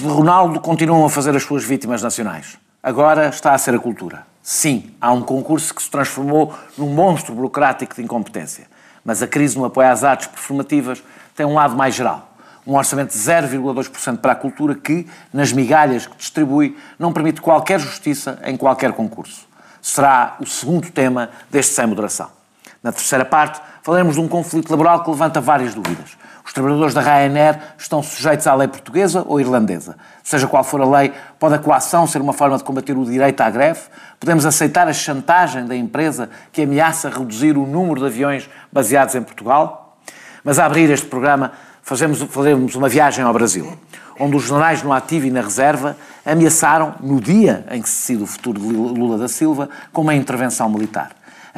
De Ronaldo continuam a fazer as suas vítimas nacionais. Agora está a ser a cultura. Sim, há um concurso que se transformou num monstro burocrático de incompetência. Mas a crise no apoio às artes performativas tem um lado mais geral. Um orçamento de 0,2% para a cultura que, nas migalhas que distribui, não permite qualquer justiça em qualquer concurso. Será o segundo tema deste Sem Moderação. Na terceira parte, falaremos de um conflito laboral que levanta várias dúvidas. Os trabalhadores da Ryanair estão sujeitos à lei portuguesa ou irlandesa? Seja qual for a lei, pode a coação ser uma forma de combater o direito à greve? Podemos aceitar a chantagem da empresa que ameaça reduzir o número de aviões baseados em Portugal? Mas a abrir este programa, fazemos, faremos uma viagem ao Brasil, onde os generais no ativo e na reserva ameaçaram, no dia em que se decide o futuro de Lula da Silva, com uma intervenção militar.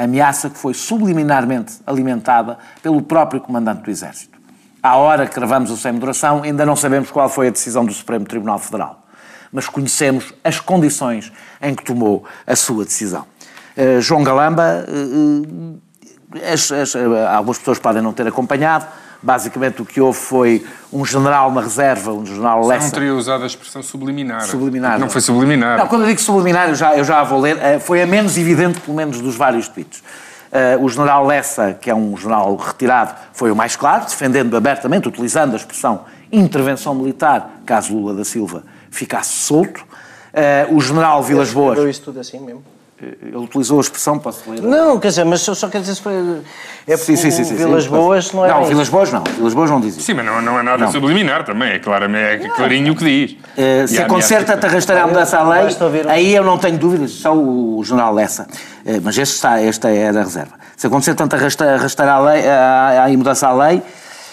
Ameaça que foi subliminarmente alimentada pelo próprio comandante do Exército à hora que gravamos o Sem Moderação, ainda não sabemos qual foi a decisão do Supremo Tribunal Federal, mas conhecemos as condições em que tomou a sua decisão. Uh, João Galamba, uh, as, as, algumas pessoas podem não ter acompanhado, basicamente o que houve foi um general na reserva, um general Lessa... não teria usado a expressão subliminar. Subliminar. Não foi subliminar. Não, quando eu digo subliminar, eu já, eu já a vou ler, foi a menos evidente, pelo menos, dos vários tweets. Uh, o general Lessa, que é um general retirado, foi o mais claro, defendendo abertamente, utilizando a expressão intervenção militar, caso Lula da Silva ficasse solto. Uh, o general Vilas Boas. isso tudo assim mesmo? Ele utilizou a expressão, posso ler? Não, quer dizer, mas só, só quer dizer se foi. É sim, sim, sim, sim, Vilas sim, Boas não é. Não, Vilas Boas não. Vilas Boas não diz isso. Sim, mas não, não é nada não. subliminar também, é, claramente, é clarinho o que diz. Uh, se a concerta-te arrastar a mudança à lei, aí eu não tenho dúvidas, só o general Lessa. Uh, mas este está, esta é da reserva. Se acontecer tanto arrastar, arrastar a, lei, a, a mudança à lei,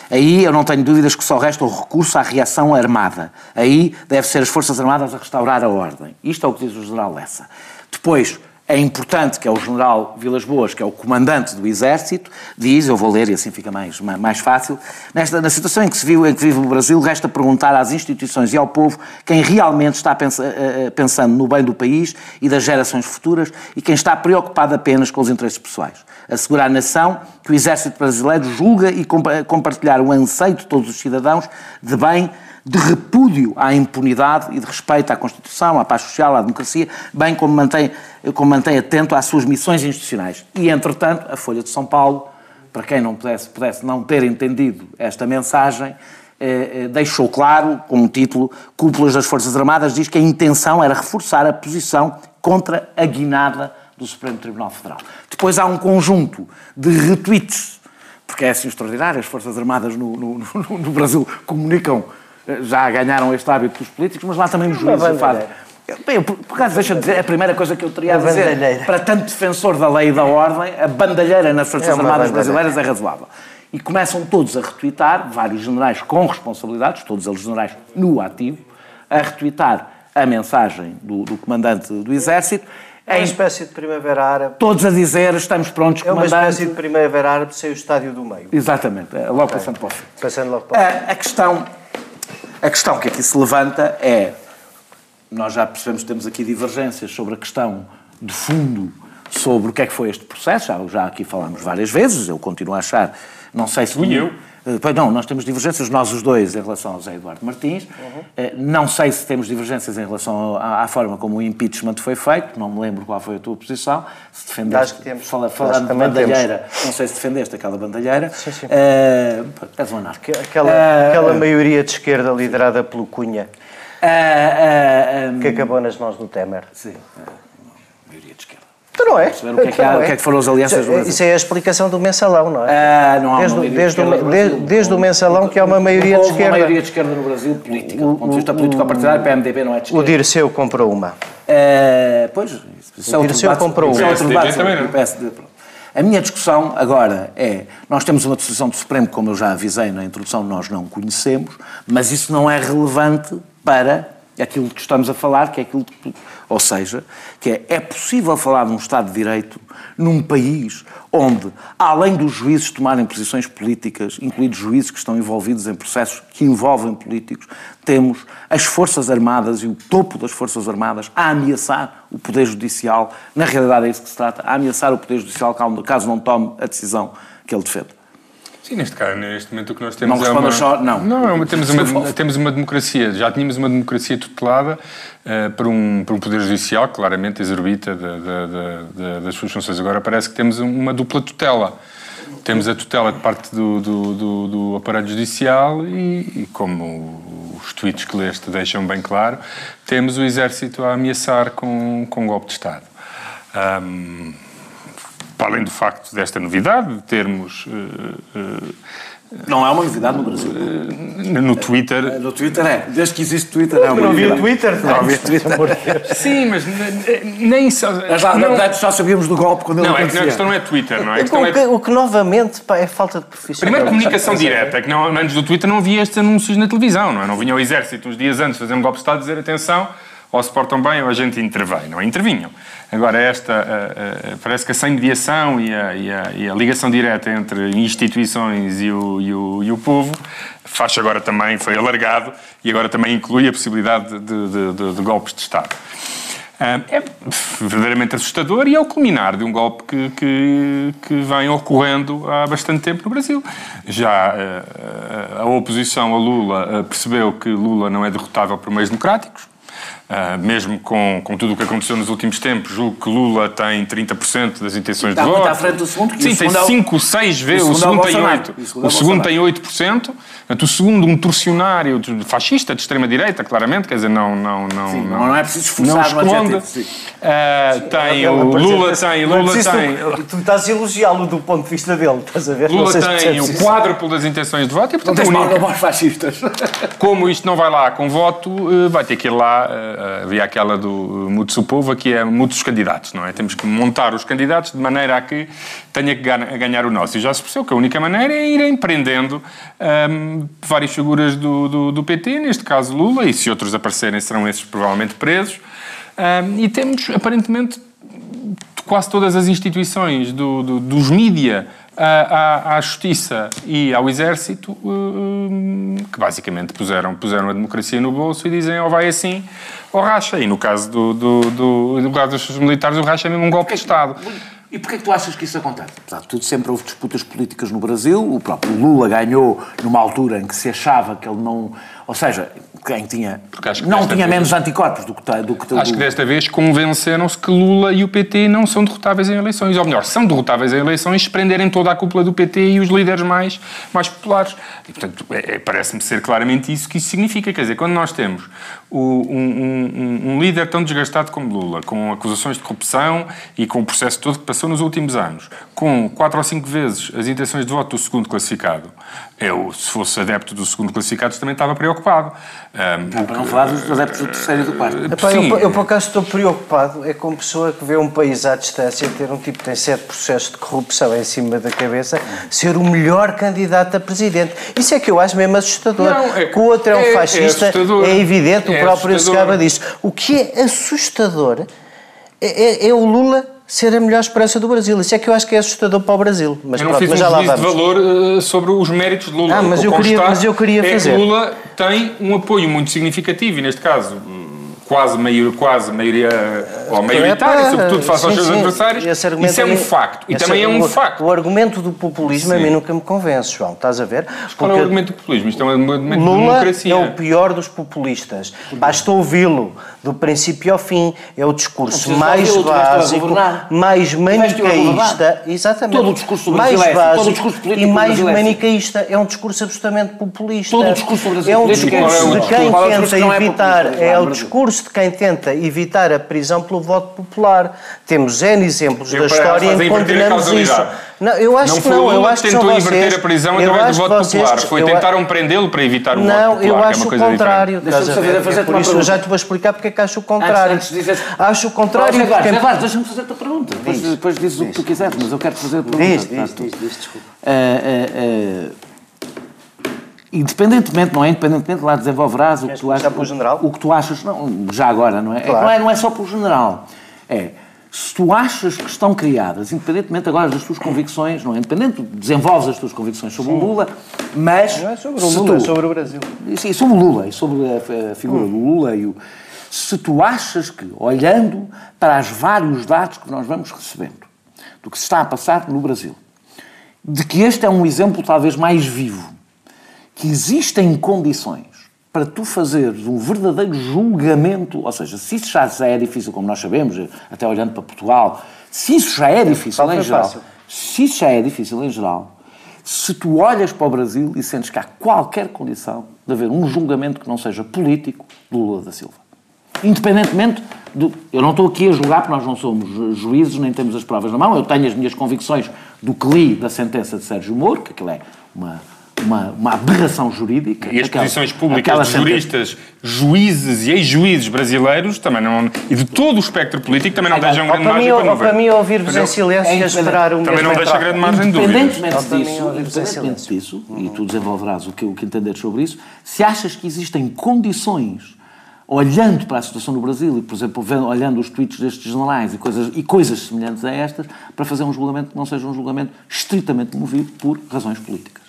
aí eu não tenho dúvidas que só resta o recurso à reação armada. Aí deve ser as Forças Armadas a restaurar a ordem. Isto é o que diz o general Lessa. Depois, é importante que é o general Vilas Boas, que é o comandante do Exército, diz, eu vou ler e assim fica mais, mais fácil, nesta, na situação em que se viu, em que vive o Brasil, resta perguntar às instituições e ao povo quem realmente está pensando no bem do país e das gerações futuras e quem está preocupado apenas com os interesses pessoais. Assegurar à nação que o Exército brasileiro julga e compartilhar o anseio de todos os cidadãos de bem de repúdio à impunidade e de respeito à Constituição, à paz social, à democracia, bem como mantém, como mantém atento às suas missões institucionais. E, entretanto, a Folha de São Paulo, para quem não pudesse, pudesse não ter entendido esta mensagem, eh, eh, deixou claro, com um título, Cúpulas das Forças Armadas, diz que a intenção era reforçar a posição contra a guinada do Supremo Tribunal Federal. Depois há um conjunto de retweets, porque é assim extraordinário, as Forças Armadas no, no, no, no Brasil comunicam já ganharam este hábito dos políticos, mas lá também os juízes fazem. Bem, por acaso, deixa-me dizer, a primeira coisa que eu teria a dizer, para tanto defensor da lei e da ordem, a bandalheira nas Forças é Armadas brasileiras é razoável. E começam todos a retweetar, vários generais com responsabilidades, todos eles generais no ativo, a retweetar a mensagem do, do comandante do Exército. É uma espécie de primavera árabe. Todos a dizer, estamos prontos, é comandante. É uma espécie de primavera árabe sem o estádio do meio. Exatamente, é logo okay. passando para o fim. Passando logo para o fim. A, a questão a questão que aqui se levanta é, nós já percebemos que temos aqui divergências sobre a questão de fundo, sobre o que é que foi este processo, já, já aqui falámos várias vezes, eu continuo a achar, não sei se... Fui eu. Eh, pois não, nós temos divergências, nós os dois, em relação ao José Eduardo Martins. Uhum. Não sei se temos divergências em relação à, à, forma como o impeachment foi feito, não me lembro qual foi a tua posição. Se defendeste, Acho que temos. Fala, falando de bandalheira, temos. não sei se defendeste aquela bandalheira. Sim, sim. Uh, és um anarco. Aquela, uh, aquela maioria de esquerda liderada pelo Cunha, uh, um, que acabou nas mãos do Temer. Sim, maioria de esquerda. Então não é. Perceber o que é que, há, então o que, é que foram as alianças do Brasil. Isso é a explicação do mensalão, não é? Ah, não há desde, uma desde, de desde, desde o mensalão que há uma maioria de esquerda. uma maioria de esquerda no Brasil política. Do ponto de vista político-partidário, o PMDB não é de esquerda. O Dirceu comprou uma. Uh, pois, isso é o Dirceu comprou uma. O PSDB também não. PSD, a minha discussão agora é: nós temos uma decisão do Supremo, como eu já avisei na introdução, nós não conhecemos, mas isso não é relevante para aquilo que estamos a falar, que é aquilo que, ou seja, que é, é possível falar de um Estado de Direito num país onde, além dos juízes tomarem posições políticas, incluídos juízes que estão envolvidos em processos que envolvem políticos, temos as Forças Armadas e o topo das Forças Armadas a ameaçar o Poder Judicial, na realidade é isso que se trata, a ameaçar o Poder Judicial caso não tome a decisão que ele defende. Sim, neste caso, neste momento o que nós temos não é uma... só, não. Não, é temos, uma, temos uma democracia, já tínhamos uma democracia tutelada uh, por, um, por um poder judicial, claramente exorbita das suas funções. Agora parece que temos uma dupla tutela. Temos a tutela de parte do, do, do, do aparelho judicial e, e, como os tweets que leste deixam bem claro, temos o exército a ameaçar com, com um golpe de Estado. Um, para além do facto desta novidade, de termos. Uh, uh, não é uma novidade no Brasil. Uh, no Twitter. No Twitter é. Desde que existe Twitter é uma não havia Twitter, não havia Twitter. Sim, mas nem só. Mas lá, não, na só sabíamos do golpe quando ele Não, é que a questão não é Twitter, não é? O, que, é... o que novamente pá, é falta de profissionalismo. Primeiro, comunicação direta, é que não, antes do Twitter não havia estes anúncios na televisão, não é? Não vinha o exército uns dias antes fazer um golpe de Estado dizer atenção ou se portam bem ou a gente intervém. Não intervinham. Agora, esta, uh, uh, parece que a sem mediação e a, e, a, e a, ligação direta entre instituições e o, e o, e o povo faz agora também, foi alargado e agora também inclui a possibilidade de, de, de, de golpes de Estado. É verdadeiramente assustador e é o culminar de um golpe que, que, que vem ocorrendo há bastante tempo no Brasil. Já a oposição a Lula percebeu que Lula não é derrotável por meios democráticos, Uh, mesmo com, com tudo o que aconteceu nos últimos tempos, julgo que Lula tem 30% das intenções Está de voto. Está à frente do segundo. Sim, tem 5, 6 vezes. O segundo, tem 8. O segundo tem 8%. O segundo, um torcionário fascista de extrema-direita, claramente, quer dizer, não. Não, não, sim, não, não é preciso esforçar não esconde. Uh, tem o Lula tem. Lula tem. Tu estás a elogiá-lo do ponto de vista dele, estás a ver? Lula tem o quádruplo das intenções de voto e, portanto, não tens única... fascistas. Como isto não vai lá com voto, eh, vai ter que ir lá uh, havia aquela do Mutsupova, que é muitos candidatos, não é? Temos que montar os candidatos de maneira a que tenha que ganhar o nosso. E já se percebeu que a única maneira é ir empreendendo um, várias figuras do, do, do, PT, neste caso Lula, e se outros aparecerem serão esses provavelmente presos. Um, e temos, aparentemente, quase todas as instituições do, do, dos mídia à, à, Justiça e ao Exército, uh, que basicamente puseram, puseram a democracia no bolso e dizem ou vai assim ou racha. E no caso do, do, do, do caso dos militares, o racha é mesmo um golpe de Estado. E porquê é que tu achas que isso acontece? Apesar de tudo, sempre houve disputas políticas no Brasil. O próprio Lula ganhou numa altura em que se achava que ele não ou seja, quem tinha. não tinha vez, menos anticorpos do que, do que Acho que desta vez convenceram-se que Lula e o PT não são derrotáveis em eleições. Ou melhor, são derrotáveis em eleições se prenderem toda a cúpula do PT e os líderes mais, mais populares. E, portanto, é, é, parece-me ser claramente isso que isso significa. Quer dizer, quando nós temos o, um, um, um, líder tão desgastado como Lula, com acusações de corrupção e com o processo todo que passou nos últimos anos, com quatro ou cinco vezes as intenções de voto do segundo classificado, eu, se fosse adepto do segundo classificado, também estava preocupado preocupado. Um, não, para não falar dos adeptos do terceiro e do quarto. Epá, eu, eu, por acaso, estou preocupado. É como pessoa que vê um país à distância ter um tipo que tem sete processos de corrupção em cima da cabeça ser o melhor candidato a presidente. Isso é que eu acho mesmo assustador. Não, é, que o outro é um é, é fascista, é, é evidente, o próprio Segaba disse. O que é assustador é, é, é o Lula ser a melhor esperança do Brasil. Isso é que eu acho que é assustador para o Brasil. Mas, eu não pronto, fiz mas um vamos. de valor uh, sobre os méritos de Lula. Ah, mas, eu queria, mas eu queria é fazer. Que Lula tem um apoio muito significativo e, neste caso, quase, meio, quase maioria ou maioritária, é, sobretudo face aos seus adversários. Isso é um facto. E também é um facto. O argumento do populismo sim. a mim nunca me convence, João. Estás a ver? Qual é o argumento do populismo? Isto é um argumento Lula de democracia. é o pior dos populistas. Basta ouvi-lo do princípio ao fim. É o discurso mais básico, mais manicaísta. Exatamente. Todo o discurso mais é básico todo o discurso e mais é manicaísta. É um discurso absolutamente populista. Todo o discurso é um discurso de quem tenta evitar. É o discurso de quem tenta evitar a prisão pelo voto popular. Temos N exemplos da história em que condenamos isso. Não, eu acho não que não. Eu acho que tentou inverter vocês, a prisão através do voto vocês, popular. Foi tentaram prendê-lo para evitar o não, voto popular. Não, eu acho é o contrário. Deixa-me fazer, fazer é por isso eu já te vou explicar porque é que acho o contrário. Antes, antes dizer... Acho o contrário. Agora, porque... agora deixa-me fazer a tua pergunta. Depois, depois dizes o que tu quiseres, mas eu quero fazer a pergunta. Diz, diz, diz, diz, desculpa. Uh, uh, uh, independentemente, não é? Independentemente, lá desenvolverás o que tu achas. pelo general? O que tu achas, não, já agora, não é? Claro. É, não é? Não é só pelo general. É, se tu achas que estão criadas, independentemente agora das tuas convicções, não é? Independente, desenvolves as tuas convicções sobre Sim. o Lula, mas... Não é sobre o Lula, tu, é sobre o Brasil. Sim, sobre o Lula, e sobre a, a figura hum. do Lula e o... Se tu achas que, olhando para os vários dados que nós vamos recebendo, do que se está a passar no Brasil, de que este é um exemplo talvez mais vivo, que existem condições para tu fazeres um verdadeiro julgamento, ou seja, se isso já é difícil, como nós sabemos, até olhando para Portugal, se isso já é difícil em geral, se isso já é difícil em geral, se tu olhas para o Brasil e sentes que há qualquer condição de haver um julgamento que não seja político do Lula da Silva. Independentemente do. Eu não estou aqui a julgar, porque nós não somos juízes, nem temos as provas na mão. Eu tenho as minhas convicções do que li da sentença de Sérgio Moro, que aquilo é uma, uma, uma aberração jurídica. E as aquela, posições públicas de juristas, juízes e ex-juízes brasileiros também não, e de todo o espectro político também não deixam grande margem para não ver. Para mim, ouvir-vos em silêncio e esperar um Também não deixa grande margem de dúvida. Independentemente disso, independentemente disso e tu desenvolverás o que, o que entenderes sobre isso, se achas que existem condições olhando para a situação no Brasil e, por exemplo, vendo, olhando os tweets destes generais e coisas, e coisas semelhantes a estas, para fazer um julgamento que não seja um julgamento estritamente movido por razões políticas.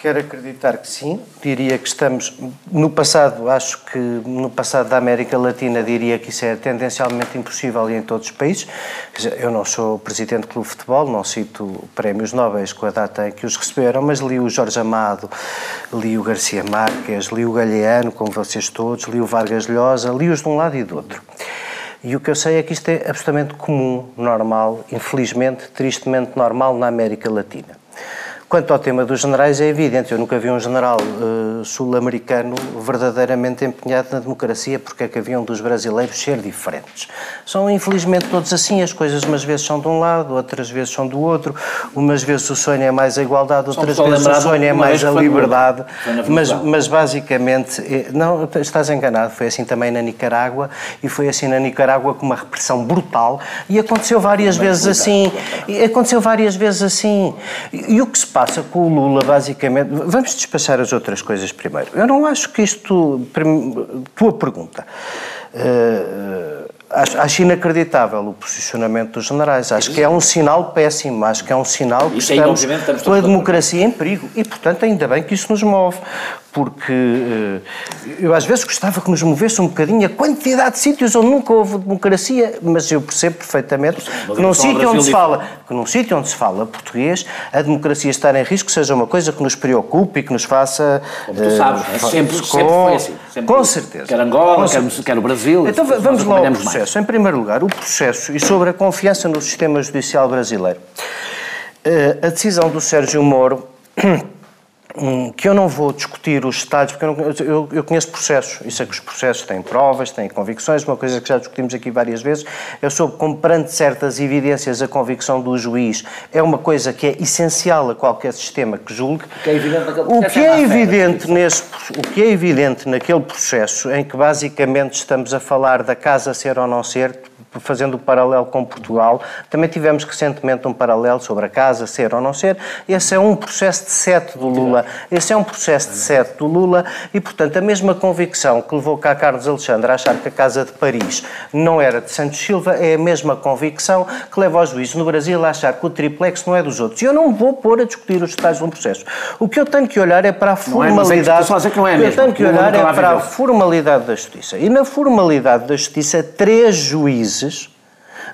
Quero acreditar que sim. Diria que estamos no passado, acho que no passado da América Latina diria que isso é tendencialmente impossível em todos os países. Eu não sou presidente do Clube de Futebol, não cito prémios nobres com a data em que os receberam, mas li o Jorge Amado, li o Garcia Marques, li o Galeano, como vocês todos, li o Vargas Llosa, li-os de um lado e do outro. E o que eu sei é que isto é absolutamente comum, normal, infelizmente, tristemente normal na América Latina. Quanto ao tema dos generais, é evidente, eu nunca vi um general uh, sul-americano verdadeiramente empenhado na democracia, porque é que haviam dos brasileiros ser diferentes. São, infelizmente, todos assim, as coisas umas vezes são de um lado, outras vezes são do outro, umas vezes o sonho é mais a igualdade, outras vezes o sonho é mais a liberdade, mas, mas basicamente, eh, não, estás enganado, foi assim também na Nicarágua, e foi assim na Nicarágua com uma repressão brutal, e aconteceu várias vezes assim, aconteceu várias vezes assim, e o que se passa com o Lula, basicamente. Vamos despachar as outras coisas primeiro. Eu não acho que isto. Tua pergunta. Uh, Acho, acho, inacreditável o posicionamento dos generais. Acho que é um sinal péssimo. Acho que é um sinal que estamos, estamos com a democracia em perigo. E, portanto, ainda bem que isso nos move porque eh, eu às vezes gostava que nos movesse um bocadinho a quantidade de sítios onde nunca houve democracia, mas eu percebo perfeitamente que num sítio onde se fala, que num sítio onde se fala português, a democracia estar em risco seja uma coisa que nos preocupe e que nos faça Como tu sabes, uh, sempre, com, sempre foi assim. Sempre com certeza. Quer Angola, quer, quer o Brasil. Então vamos lá ao processo. Mais. Em primeiro lugar, o processo e sobre a confiança no sistema judicial brasileiro. Uh, a decisão do Sérgio Moro que eu não vou discutir os detalhes, porque eu, não, eu, eu, conheço processos, e sei que os processos têm provas, têm convicções, uma coisa que já discutimos aqui várias vezes, eu soube como perante certas evidências a convicção do juiz é uma coisa que é essencial a qualquer sistema que julgue. O que é evidente, o que é evidente, nesse, o que é evidente naquele processo, em que basicamente estamos a falar da casa ser ou não ser, fazendo o paralelo com Portugal, também tivemos recentemente um paralelo sobre a casa ser ou não ser. Esse é um processo de sete do Lula. Esse é um processo de sete do Lula e, portanto, a mesma convicção que levou cá Carlos Alexandre a achar que a Casa de Paris não era de Santos Silva é a mesma convicção que leva os juízes no Brasil a achar que o triplex não é dos outros. E eu não vou pôr a discutir os detalhes de um processo. O que eu tenho que olhar é para a formalidade. Não é, é que, não é que eu tenho que olhar é para a formalidade da justiça. E na formalidade da justiça, três juízes Jezus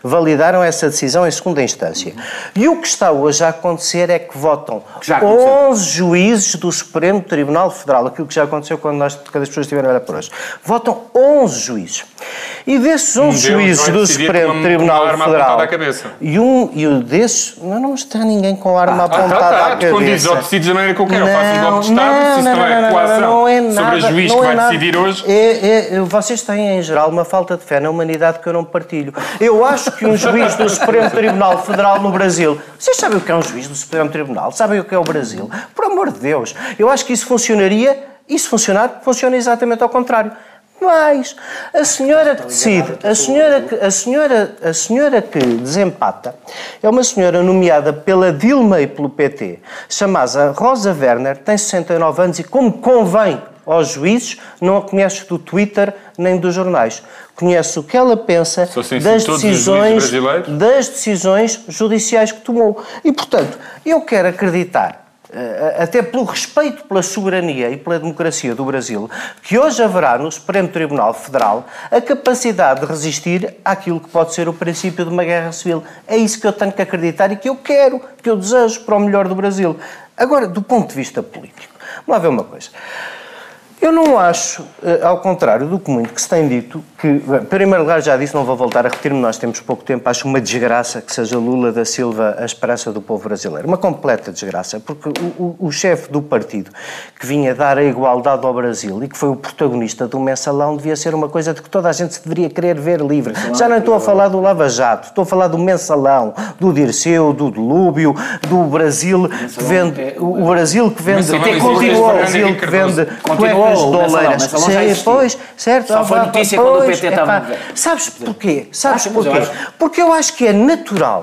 validaram essa decisão em segunda instância. E o que está hoje a acontecer é que votam já 11 juízes do Supremo Tribunal Federal, aquilo que já aconteceu quando, nós, quando as pessoas estiveram a olhar por hoje. Votam 11 juízes. E desses 11 juízes do Supremo Tribunal Federal. E um e o desses. Não, não está ninguém com a arma ah, apontada ah, tá, tá, à cabeça. Quando diz ou decides da maneira que eu quero, faço um golpe de Estado, não, se não, não é coação não é nada, sobre a juiz que vai decidir hoje. É, é, vocês têm, em geral, uma falta de fé na humanidade que eu não partilho. Eu acho que um juiz do Supremo Tribunal Federal no Brasil. Vocês sabem o que é um juiz do Supremo Tribunal? Sabem o que é o Brasil? Por amor de Deus. Eu acho que isso funcionaria, se funcionar, funciona exatamente ao contrário. Mas a senhora que decide, a senhora que, a senhora, a senhora que desempata é uma senhora nomeada pela Dilma e pelo PT, chamada Rosa Werner, tem 69 anos e, como convém aos juízes, não a conhece do Twitter nem dos jornais. Conhece o que ela pensa assim, das decisões, das decisões judiciais que tomou. E, portanto, eu quero acreditar eh, até pelo respeito pela soberania e pela democracia do Brasil, que hoje haverá no Supremo Tribunal Federal a capacidade de resistir àquilo que pode ser o princípio de uma guerra civil. É isso que eu tenho que acreditar e que eu quero, que eu desejo para o melhor do Brasil. Agora, do ponto de vista político, vamos lá ver uma coisa. Eu não acho, eh, ao contrário do que muito que se tem dito, que, em primeiro lugar, já disse, não vou voltar a repetir-me, nós temos pouco tempo, acho uma desgraça que seja Lula da Silva a esperança do povo brasileiro. Uma completa desgraça, porque o, o, o chefe do partido que vinha dar a igualdade ao Brasil e que foi o protagonista do mensalão devia ser uma coisa de que toda a gente se deveria querer ver livre. Já não estou a falar do Lava Jato, estou a falar do mensalão, do Dirceu, do Delúbio, do Brasil que vende, é- o Brasil que vende, continua o Brasil que vende cuecas doleiras. Sim, pois, certo. Só foi notícia quando o PT estava... Sabes porquê? Sabes porquê? Porque eu acho que é natural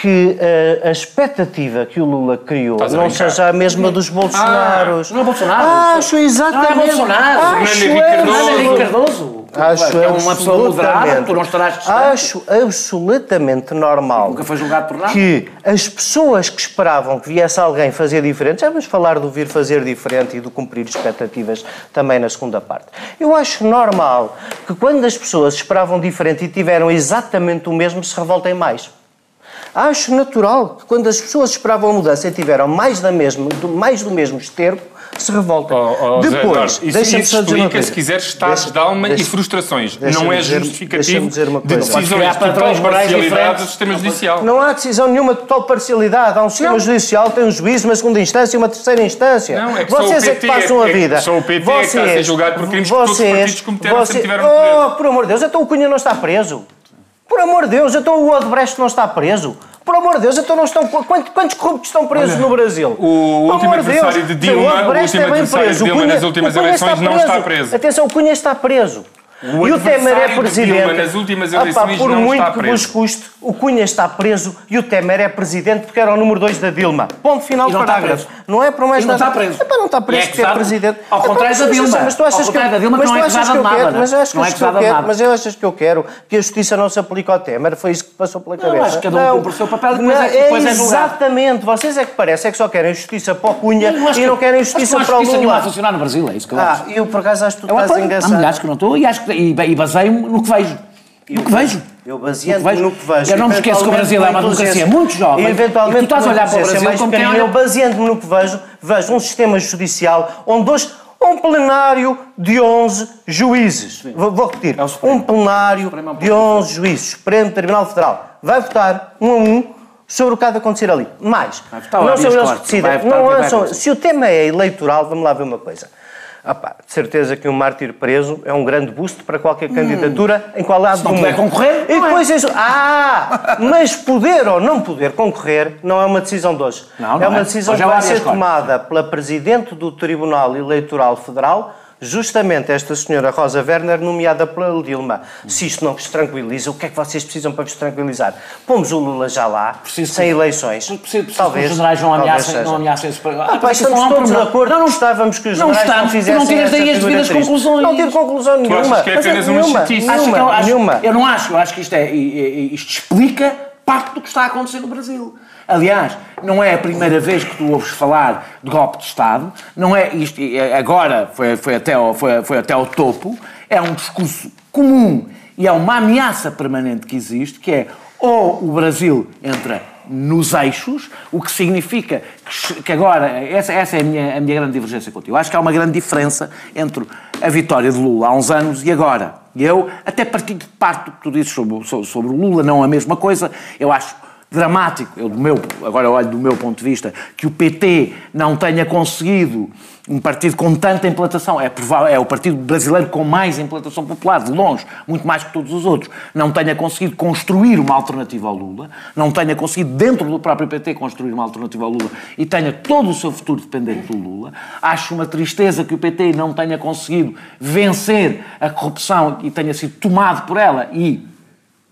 que uh, a expectativa que o Lula criou não seja a mesma dos Bolsonaros. Ah, não é Bolsonaro? Acho exatamente. Não é Bolsonaro. Acho não é Henrique Cardoso. Acho é uma pessoa moderada, tu não estarás distante. Acho absolutamente normal Nunca foi julgado por nada. que as pessoas que esperavam que viesse alguém fazer diferente, já vamos falar do vir fazer diferente e do cumprir expectativas também na segunda parte. Eu acho normal que quando as pessoas esperavam diferente e tiveram exatamente o mesmo, se revoltem mais. Acho natural que quando as pessoas esperavam a mudança e tiveram mais, da mesma, mais do mesmo esterco, se revoltem. Oh, oh, Depois, deixa-me só dizer uma coisa. se quiser, estados deixa, de alma deixa, e frustrações. Não é justificativo dizer uma de coisa. decisões de total parcialidade do sistema judicial. Não há decisão nenhuma de total parcialidade. Há um sistema não. judicial, tem um juízo, uma segunda instância e uma terceira instância. Não, é que vocês é que passam é, a vida. Só o PT vocês, é que está a ser julgado por crimes vocês, que todos os partidos cometeram vocês, sempre tiveram poder. Oh, por amor de Deus, então o Cunha não está preso. Por amor de Deus, então o Odebrecht não está preso. Por amor de Deus, então não estão. Quantos, quantos corruptos estão presos Olha, no Brasil? O último adversário de Dilma, o, o último é adversário de Dilma nas últimas eleições não está preso. Atenção, o Cunha está preso. O e o Temer é presidente. Dilma, nas últimas eleições por não muito está que preso. vos custe, o Cunha está preso e o Temer é presidente porque era o número 2 da Dilma. Ponto final e não parágrafo. Não é por mais e não nada. está preso. Epá, não está preso é porque é presidente. Ao contrário da Dilma. Mas tu achas que da Dilma mas não é de nada. Mas achas que não é eu quero, mas eu achas que eu quero que a justiça não se aplique ao Temer? Foi isso que passou pela cabeça. Não, acho que cada um cumpre o seu papel e depois é, depois é Exatamente. Vocês é que parece é que só querem justiça para o Cunha e não querem justiça para o Lula. Não há funcionar no Brasil, é isso que eu acho. Ah, eu por acaso acho que tu estás engraçado. Há acho que não estou e baseio-me no que vejo. No que vejo. Eu baseando no que vejo. Eu não me esqueço que o Brasil é uma democracia muito jovem. E eventualmente, e tu estás a olhar para o Brasil como quem olha... Eu baseando-me no que vejo, vejo um sistema judicial onde hoje um plenário de 11 juízes. Vou, vou repetir. É um plenário de 11 juízes. Supremo Tribunal Federal. Vai votar um a um sobre o que há de acontecer ali. Mais. Não são eles que decidem. Não são... Se o tema é eleitoral, vamos lá ver uma coisa. Ah pá, de certeza que um mártir preso é um grande boost para qualquer hum. candidatura em qual lado do mundo. concorrer? E depois é. isso. Ah! Mas poder ou não poder concorrer não é uma decisão de hoje. Não, não é uma é. decisão que vai ser tomada pela Presidente do Tribunal Eleitoral Federal justamente esta senhora Rosa Werner, nomeada pela Dilma. Se isto não vos tranquiliza, o que é que vocês precisam para vos tranquilizar? Pomos o Lula já lá, preciso, sem eleições. Preciso, preciso talvez. Que os generais não ameacem, não ameacem esse ah, pá, Estamos todos de acordo. Não, não estávamos que os não generais estamos, não fizessem não tiras daí as devidas conclusões. Não tiro conclusão nenhuma. Tu achas que é apenas uma nenhuma, nenhuma, eu, acho, nenhuma. eu não acho. Eu acho que isto, é, isto explica parte do que está a acontecer no Brasil. Aliás, não é a primeira vez que tu ouves falar de golpe de Estado, não é isto, agora foi, foi, até ao, foi, foi até ao topo, é um discurso comum e é uma ameaça permanente que existe, que é ou o Brasil entra nos eixos, o que significa que agora, essa, essa é a minha, a minha grande divergência contigo. Acho que há uma grande diferença entre a vitória de Lula há uns anos e agora. E eu, até partindo de parte do que tu dizes sobre, sobre, sobre Lula, não a mesma coisa, eu acho dramático, eu, do meu, agora olho do meu ponto de vista, que o PT não tenha conseguido um partido com tanta implantação, é, provável, é o partido brasileiro com mais implantação popular, de longe, muito mais que todos os outros, não tenha conseguido construir uma alternativa ao Lula, não tenha conseguido, dentro do próprio PT, construir uma alternativa ao Lula e tenha todo o seu futuro dependente do Lula. Acho uma tristeza que o PT não tenha conseguido vencer a corrupção e tenha sido tomado por ela e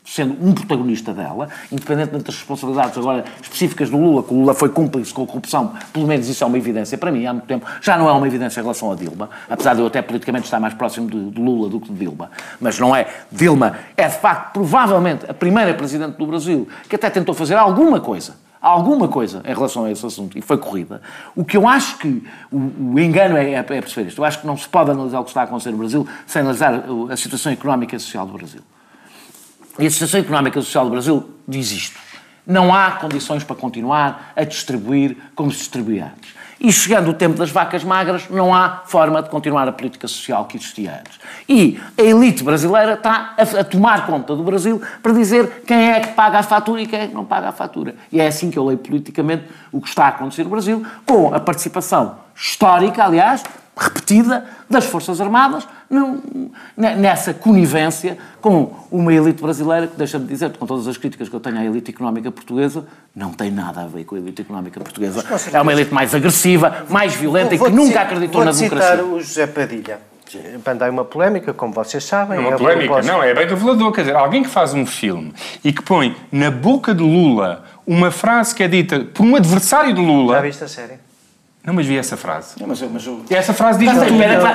sendo um protagonista dela, independentemente das responsabilidades agora específicas do Lula, que o Lula foi cúmplice com a corrupção, pelo menos isso é uma evidência para mim, há muito tempo, já não é uma evidência em relação a Dilma, apesar de eu até politicamente estar mais próximo de, de Lula do que de Dilma, mas não é. Dilma é, de facto, provavelmente a primeira Presidente do Brasil que até tentou fazer alguma coisa, alguma coisa em relação a esse assunto e foi corrida, o que eu acho que o, o engano é, é, é, perceber isto. Eu acho que não se pode analisar o que está a acontecer no Brasil sem analisar a situação económica e social do Brasil. E a situação económica e social do Brasil diz isto. Não há condições para continuar a distribuir como se distribuía antes. E chegando o tempo das vacas magras, não há forma de continuar a política social que existia antes. E a elite brasileira está a, a, tomar conta do Brasil para dizer quem é que paga a fatura e quem é que não paga a fatura. E é assim que eu leio politicamente o que está a acontecer no Brasil, com a participação histórica, aliás, repetida, das Forças Armadas, nessa conivência com uma elite brasileira que, deixa-me dizer, com todas as críticas que eu tenho à elite económica portuguesa, não tem nada a ver com a elite económica portuguesa. É uma elite mais agressiva, mais violenta e que nunca acreditou na democracia. Vou citar o José Padilha. Andai uma polémica, como vocês sabem. Não, uma é polémica, não, é bem revelador. Quer dizer, alguém que faz um filme e que põe na boca de Lula uma frase que é dita por um adversário de Lula. Já viste a série? Não, mas vi essa frase. Não, mas eu, mas eu... Essa frase diz tudo.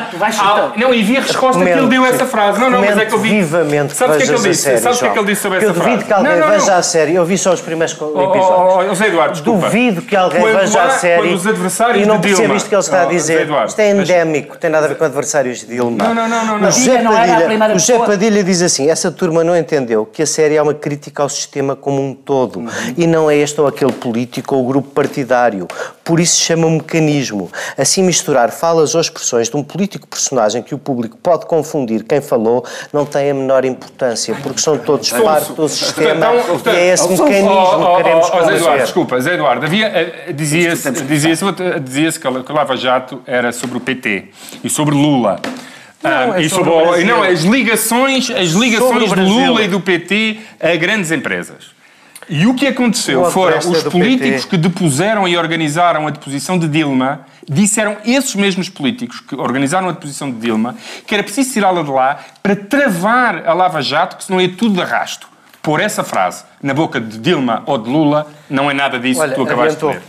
tu vais ah, Não, e vi a resposta que ele deu a essa frase. Não, não, mas é que eu vi. Vivamente Sabes o que é que ele disse? Sabes o que é que ele disse sobre essa frase? Eu duvido que alguém não, não, veja a série. Eu vi só os primeiros oh, oh, episódios. Oh, oh, José Eduardo, desculpa. Duvido que alguém quando veja a série os adversários e não perceba isto que ele está a dizer. Isto é endémico, tem nada a ver com adversários de Dilma. Não, não, não. não, não. O José Padilha diz assim, essa turma não entendeu que a série é uma crítica ao sistema como um todo uhum. e não é este ou aquele político ou grupo partidário. Por isso se chama mecanismo. Assim misturar falas ou expressões de um político personagem que o público pode confundir quem falou não tem a menor importância, porque são todos parte do sistema então, e é esse mecanismo que queremos oh, Zé Eduardo, desculpa, Zé Eduardo, dizia-se dizia dizia que a Lava Jato era sobre o PT e sobre Lula. Não, é e sobre, sobre não, as ligações, as ligações de Lula e do PT a grandes empresas. E o que aconteceu foram os políticos que depuseram e organizaram a deposição de Dilma, disseram esses mesmos políticos que organizaram a deposição de Dilma que era preciso tirá-la de lá para travar a Lava Jato, que senão ia tudo de arrasto. Por essa frase na boca de Dilma ou de Lula, não é nada disso Olha, que tu acabaste de ler.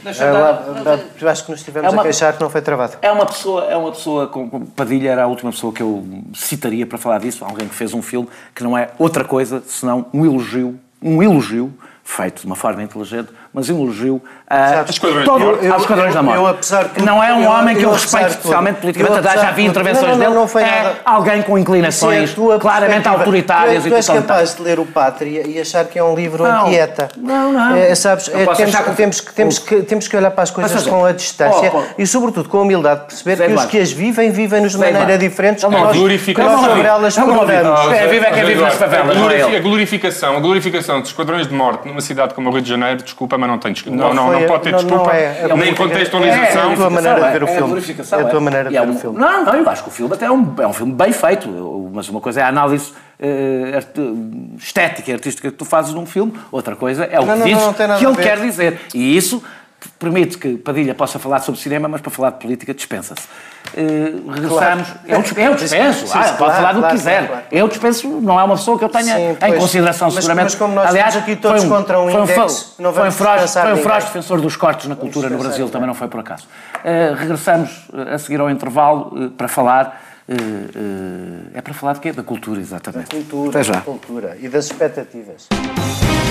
Eu acho que nos estivemos é uma, a queixar que não foi travado. É uma pessoa, é uma pessoa com, com Padilha era a última pessoa que eu citaria para falar disso, alguém que fez um filme que não é outra coisa senão um elogio, um elogio feito de uma forma inteligente, mas um elogio a todo, aos Esquadrões da Morte. Eu, apesar de, não é um eu, homem que eu, eu respeito especialmente politicamente, já vi intervenções não, não, não, dele, é nada. alguém com inclinações claramente autoritárias tu, tu és capaz de ler o Pátria e achar que é um livro anti-ETA. Não, não. É, sabes, é, temos, que, temos, que, temos, que, temos que olhar para as coisas com a distância oh, e, sobretudo, com a humildade de perceber que os que as vivem, vivem-nos de maneira diferente. Não, glorificação. sobre elas programamos. É, vive é quem vive nas favelas, A glorificação, a glorificação de esquadrões de morte numa cidade como o Rio de Janeiro, desculpa, mas não tem Não, não, não pode ter desculpa. É, é nem contextualização. É, a tua maneira de ver o filme. É a tua maneira de ver o filme. Não, não, eu acho que o filme até é um, é um filme bem feito, mas uma coisa é a análise uh, estética e artística que tu fazes num filme, outra coisa é o que dizes que ele quer dizer. E isso permite que Padilha possa falar sobre cinema, mas para falar de política dispensa-se. Uh, regressamos. Claro. Eu, eu dispenso, sim, ah, claro, pode falar do que quiser. Claro, eu dispenso, não é uma pessoa que eu tenha sim, em consideração, mas, seguramente. Mas como nós Aliás, aqui todos um, contra um index, um, foi um feroz, foi um feroz defensor dos cortes na cultura no Brasil, também não foi por acaso. Uh, regressamos a seguir ao intervalo uh, para falar. é para falar de quê? Da cultura, exatamente. Da cultura, da cultura e das expectativas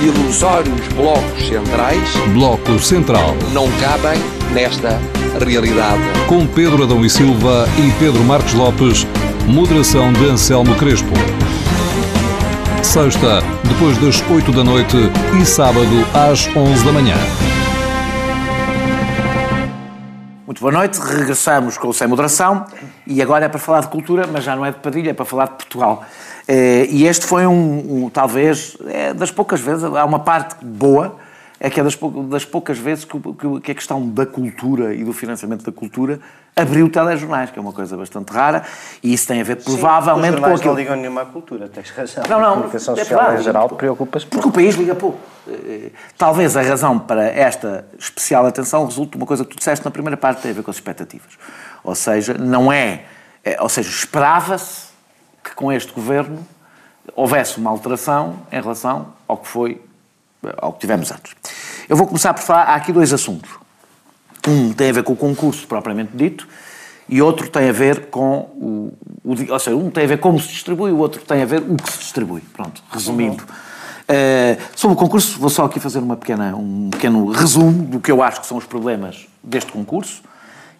ilusórios blocos centrais. Bloco Central. Não cabem nesta realidade. Com Pedro Adão e Silva e Pedro Marcos Lopes, moderação de Anselmo Crespo. Sexta, depois das 8 da noite e sábado às 11 da manhã. Muito boa noite, regressamos com o Sem Moderação e agora é para falar de cultura, mas já não é de Padilha, é para falar de Portugal. Eh, e este foi um, um talvez, é das poucas vezes, há uma parte boa é que é das, das poucas vezes que, que, que, a questão da cultura e do financiamento da cultura abriu telejornais, que é uma coisa bastante rara, e isso tem a ver provavelmente Sim, com aquilo... não ligam nenhuma à cultura, tens razão. Não, não, a comunicação é social verdade, em geral preocupa-se Porque o país liga pouco. Eh, Talvez a razão para esta especial atenção resulte de uma coisa que tu disseste na primeira parte, tem a ver com as expectativas. Ou seja, não é... é ou seja, esperava-se que com este governo houvesse uma alteração em relação ao que foi, ao que tivemos antes. Eu vou começar por falar, há aqui dois assuntos. Um tem a ver com o concurso propriamente dito e outro tem a ver com o, o ou seja, um tem a ver como se distribui, o outro tem a ver o que se distribui. Pronto, resumindo. Uh, sobre o concurso, vou só aqui fazer uma pequena, um pequeno resumo do que eu acho que são os problemas deste concurso.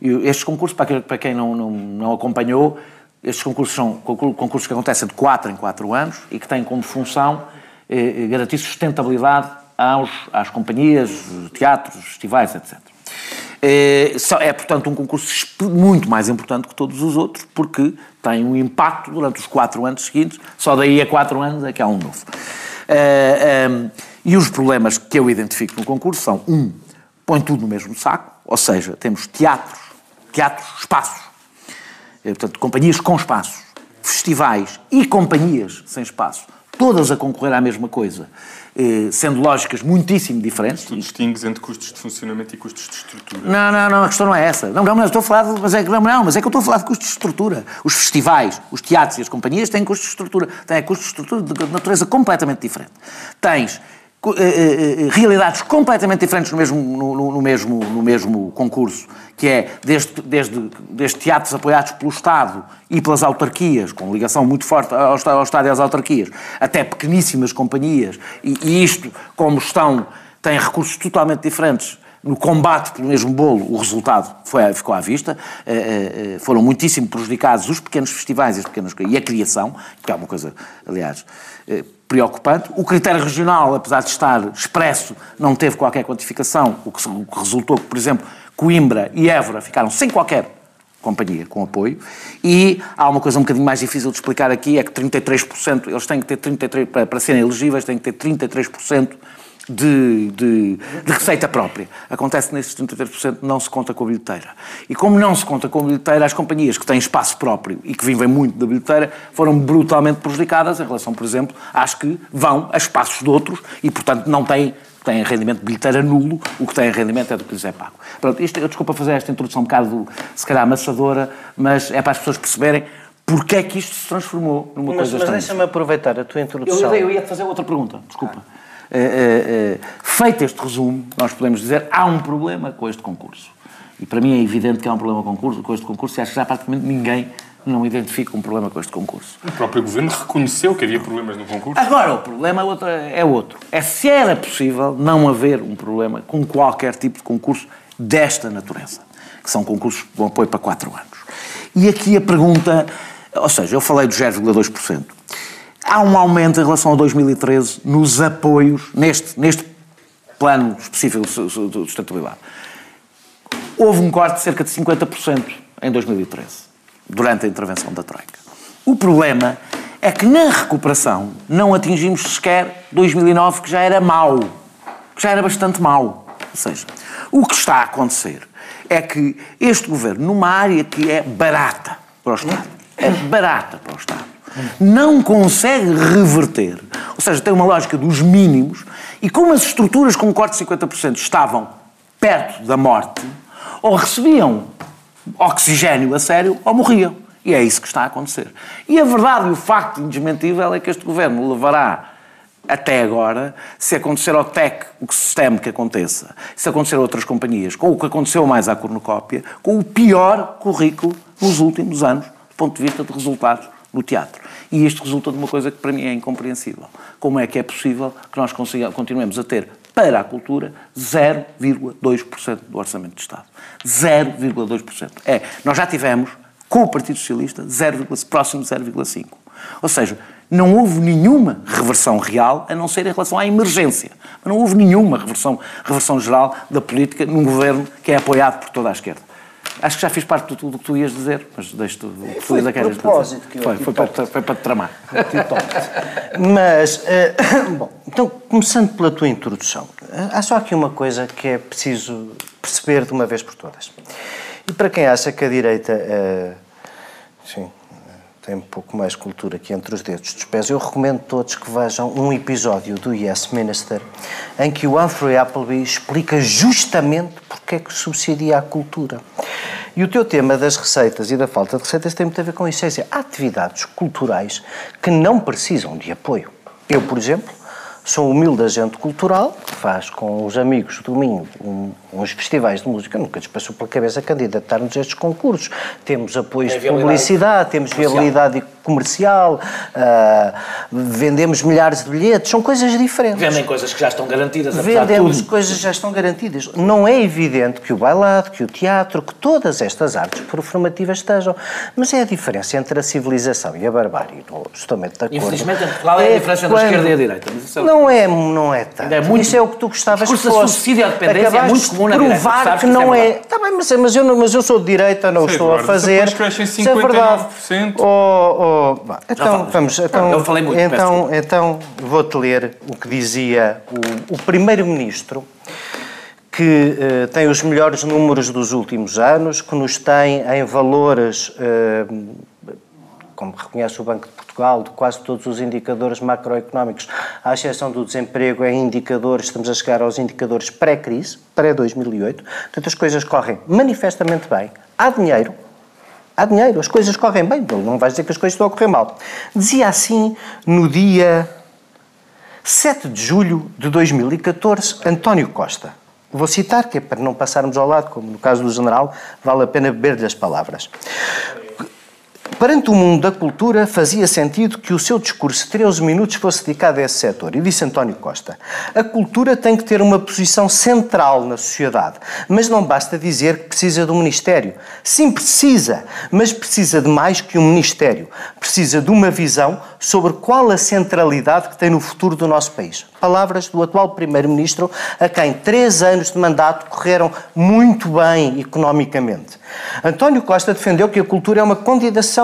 Estes concursos, para quem não, não, não acompanhou, estes concursos são concursos que acontecem de 4 em 4 anos e que têm como função eh, garantir sustentabilidade aos, às companhias, teatros, festivais, etc. É, é, portanto, um concurso muito mais importante que todos os outros, porque tem um impacto durante os quatro anos seguintes, só daí a quatro anos é que há um novo. É, é, e os problemas que eu identifico no concurso são, um, põe tudo no mesmo saco, ou seja, temos teatros, teatros, espaços, portanto, companhias com espaços, festivais e companhias sem espaço, todas a concorrer à mesma coisa, eh, sendo lógicas muitíssimo diferentes. Tu distingues entre custos de funcionamento e custos de estrutura. Não, não, não, a questão não é essa. Não, não, não estou a falar de, mas é, não, não, mas é que eu estou a falar de custos de estrutura. Os festivais, os teatros e as companhias têm custos de estrutura, têm custos de estrutura de natureza completamente diferente. Tens realidades completamente diferentes no mesmo, no, no, mesmo, no mesmo concurso, que é desde, desde, desde teatros apoiados pelo Estado e pelas autarquias, com ligação muito forte ao, ao Estado e às autarquias, até pequeníssimas companhias, e, e isto, como estão, têm recursos totalmente diferentes no combate pelo mesmo bolo, o resultado foi, ficou à vista. foram muitíssimo prejudicados os pequenos festivais e, as pequenas, e a criação, que é uma coisa, aliás, preocupante. O critério regional, apesar de estar expresso, não teve qualquer quantificação, o que, resultou que, por exemplo, Coimbra e Évora ficaram sem qualquer companhia com apoio. E há uma coisa um bocadinho mais difícil de explicar aqui, é que 33%, eles têm que ter 33%, para, para serem elegíveis, têm que ter 33% de, de, de, receita própria. Acontece nesses 33% não se conta com a bilheteira. E como não se conta com a bilheteira, as companhias que têm espaço próprio e que vivem muito da bilheteira foram brutalmente prejudicadas em relação, por exemplo, às que vão a espaços de outros e, portanto, não têm têm rendimento de bilheteira nulo, o que tem rendimento é do que lhes é pago. Pronto, isto, eu desculpa fazer esta introdução um bocado, se calhar, amassadora, mas é para as pessoas perceberem porque é que isto se transformou numa mas, coisa Mas deixa-me aproveitar a tua introdução. Eu, eu ia-te fazer outra pergunta, desculpa. Ah. Eh, eh, eh, feito este resumo, nós podemos dizer há um problema com este concurso. E para mim é evidente que há um problema com, com este concurso e acho que já praticamente ninguém não identifica um problema com este concurso. O próprio governo reconheceu que havia problemas no concurso. Agora, o problema é outro. É se era possível não haver um problema com qualquer tipo de concurso desta natureza, que são concursos de apoio para 4 anos. E aqui a pergunta, ou seja, eu falei do 0,2% há um aumento em relação a 2013 nos apoios, neste, neste plano específico de sustentabilidade. Houve um corte de cerca de 50% em 2013, durante a intervenção da Troika. O problema é que na recuperação não atingimos sequer 2009, que já era mau, que já era bastante mau. Ou seja, o que está a acontecer é que este governo, numa área que é barata para o Estado, é barata para o Estado, não consegue reverter, ou seja, tem uma lógica dos mínimos, e como as estruturas com corte de 50% estavam perto da morte, ou recebiam oxigênio a sério, ou morriam. E é isso que está a acontecer. E a verdade e o facto indesmentível é que este governo levará até agora, se acontecer ao TEC o teme que aconteça, se acontecer a outras companhias, com o que aconteceu mais à cornucópia, com o pior currículo nos últimos anos, do ponto de vista de resultados no teatro. E isto resulta de uma coisa que para mim é incompreensível. Como é que é possível que nós continuemos a ter para a cultura 0,2% do orçamento de Estado? 0,2%. É, nós já tivemos, com o Partido Socialista, 0, próximo de 0,5%. Ou seja, não houve nenhuma reversão real, a não ser em relação à emergência. Mas não houve nenhuma reversão, reversão geral da política num governo que é apoiado por toda a esquerda. Acho que já fiz parte de tudo o que tu ias dizer, mas deixo-te o que tu ainda queres dizer. Que foi, foi, para, foi para te tramar. mas, uh, bom, então, começando pela tua introdução, há só aqui uma coisa que é preciso perceber de uma vez por todas. E para quem acha que a direita uh, sim, tem um pouco mais cultura que entre os dedos dos pés, eu recomendo a todos que vejam um episódio do Yes Minister em que o Humphrey Appleby explica justamente porque é que subsidia a cultura. E o teu tema das receitas e da falta de receitas tem muito a ver com isso. É há atividades culturais que não precisam de apoio. Eu, por exemplo, sou um humilde agente cultural que faz com os amigos domingo um, uns festivais de música. Nunca lhes passou pela cabeça candidatar-nos a estes concursos. Temos apoios é de publicidade, temos viabilidade comercial, uh, vendemos milhares de bilhetes, são coisas diferentes. Vendem coisas que já estão garantidas, Vendemos coisas que já estão garantidas. Não é evidente que o bailado, que o teatro, que todas estas artes performativas estejam, mas é a diferença entre a civilização e a barbárie. Estou de acordo. Infelizmente, qual é a diferença entre a esquerda e a direita? É não é, não é tanto. É muito, Isso é o que tu gostavas que fosse. Subsídio à dependência é muito provar direita, que não é... Está bem, mas, mas, eu, mas eu sou de direita, não Sim, estou a fazer... Crescem 59%. Isso é verdade. Oh, oh, então, vamos, então, eu falei muito, então, então vou-te ler o que dizia o, o primeiro-ministro que uh, tem os melhores números dos últimos anos, que nos tem em valores, uh, como reconhece o Banco de Portugal, de quase todos os indicadores macroeconómicos, à exceção do desemprego, em indicadores, estamos a chegar aos indicadores pré-crise, pré-2008. Portanto, as coisas correm manifestamente bem, há dinheiro, há dinheiro, as coisas correm bem, não vais dizer que as coisas estão a correr mal. Dizia assim no dia 7 de julho de 2014, António Costa. Vou citar, que é para não passarmos ao lado, como no caso do general, vale a pena beber-lhe as palavras. Perante o mundo da cultura, fazia sentido que o seu discurso de 13 minutos fosse dedicado a esse setor. E disse António Costa: a cultura tem que ter uma posição central na sociedade, mas não basta dizer que precisa de um ministério. Sim, precisa, mas precisa de mais que um ministério. Precisa de uma visão sobre qual a centralidade que tem no futuro do nosso país. Palavras do atual Primeiro-Ministro, a quem três anos de mandato correram muito bem economicamente. António Costa defendeu que a cultura é uma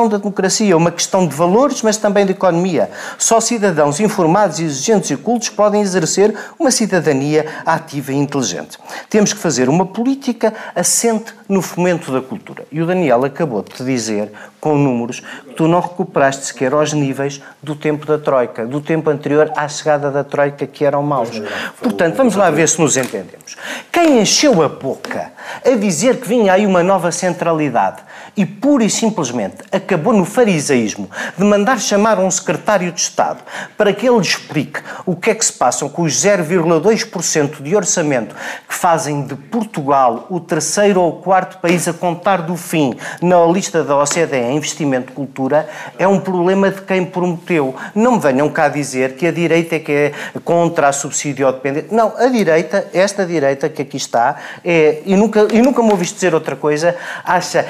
candidação da democracia, uma questão de valores, mas também de economia. Só cidadãos informados, exigentes e cultos podem exercer uma cidadania ativa e inteligente. Temos que fazer uma política assente no fomento da cultura. E o Daniel acabou de te dizer, com números, que tu não recuperaste sequer aos níveis do tempo da Troika, do tempo anterior à chegada da Troika, que eram maus. Portanto, vamos lá ver se nos entendemos. Quem encheu a boca a dizer que vinha aí uma nova centralidade e pura e simplesmente acabou no farisaísmo de mandar chamar um secretário de Estado para que ele explique o que é que se passam com os 0,2% de orçamento que fazem de Portugal o terceiro ou quarto país a contar do fim na lista da OCDE em investimento de cultura, é um problema de quem prometeu. Não me venham cá dizer que a direita é que é contra a subsídio dependente. Não, a direita, esta direita que aqui está, é, e nunca, e nunca me ouviste dizer outra coisa, acha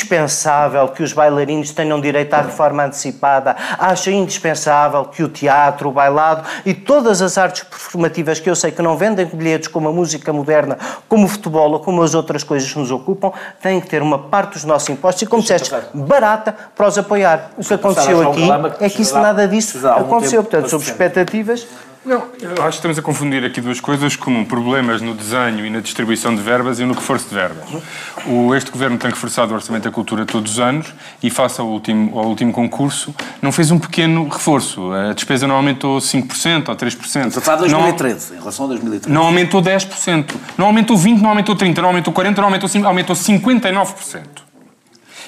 indispensável que os bailarinos tenham direito à reforma antecipada, acha indispensável que o teatro, o bailado e todas as artes performativas que eu sei que não vendem bilhetes como a música moderna, como o futebol ou como as outras coisas que nos ocupam, têm que ter uma parte dos nossos impostos e, como disseste, barata para os apoiar. O que aconteceu aqui é que isso nada disso aconteceu. Portanto, sobre expectativas, não, eu acho que estamos a confundir aqui duas coisas como problemas no desenho e na distribuição de verbas e no reforço de verbas. O, este governo tem reforçado o orçamento da cultura todos os anos e, face ao último, ao último concurso, não fez um pequeno reforço. A despesa não aumentou 5% ou 3%. Estou a falar de 2013, não, em relação a 2013. Não aumentou 10%. Não aumentou 20%, não aumentou 30%, não aumentou 40%, não aumentou 5%, aumentou 59%.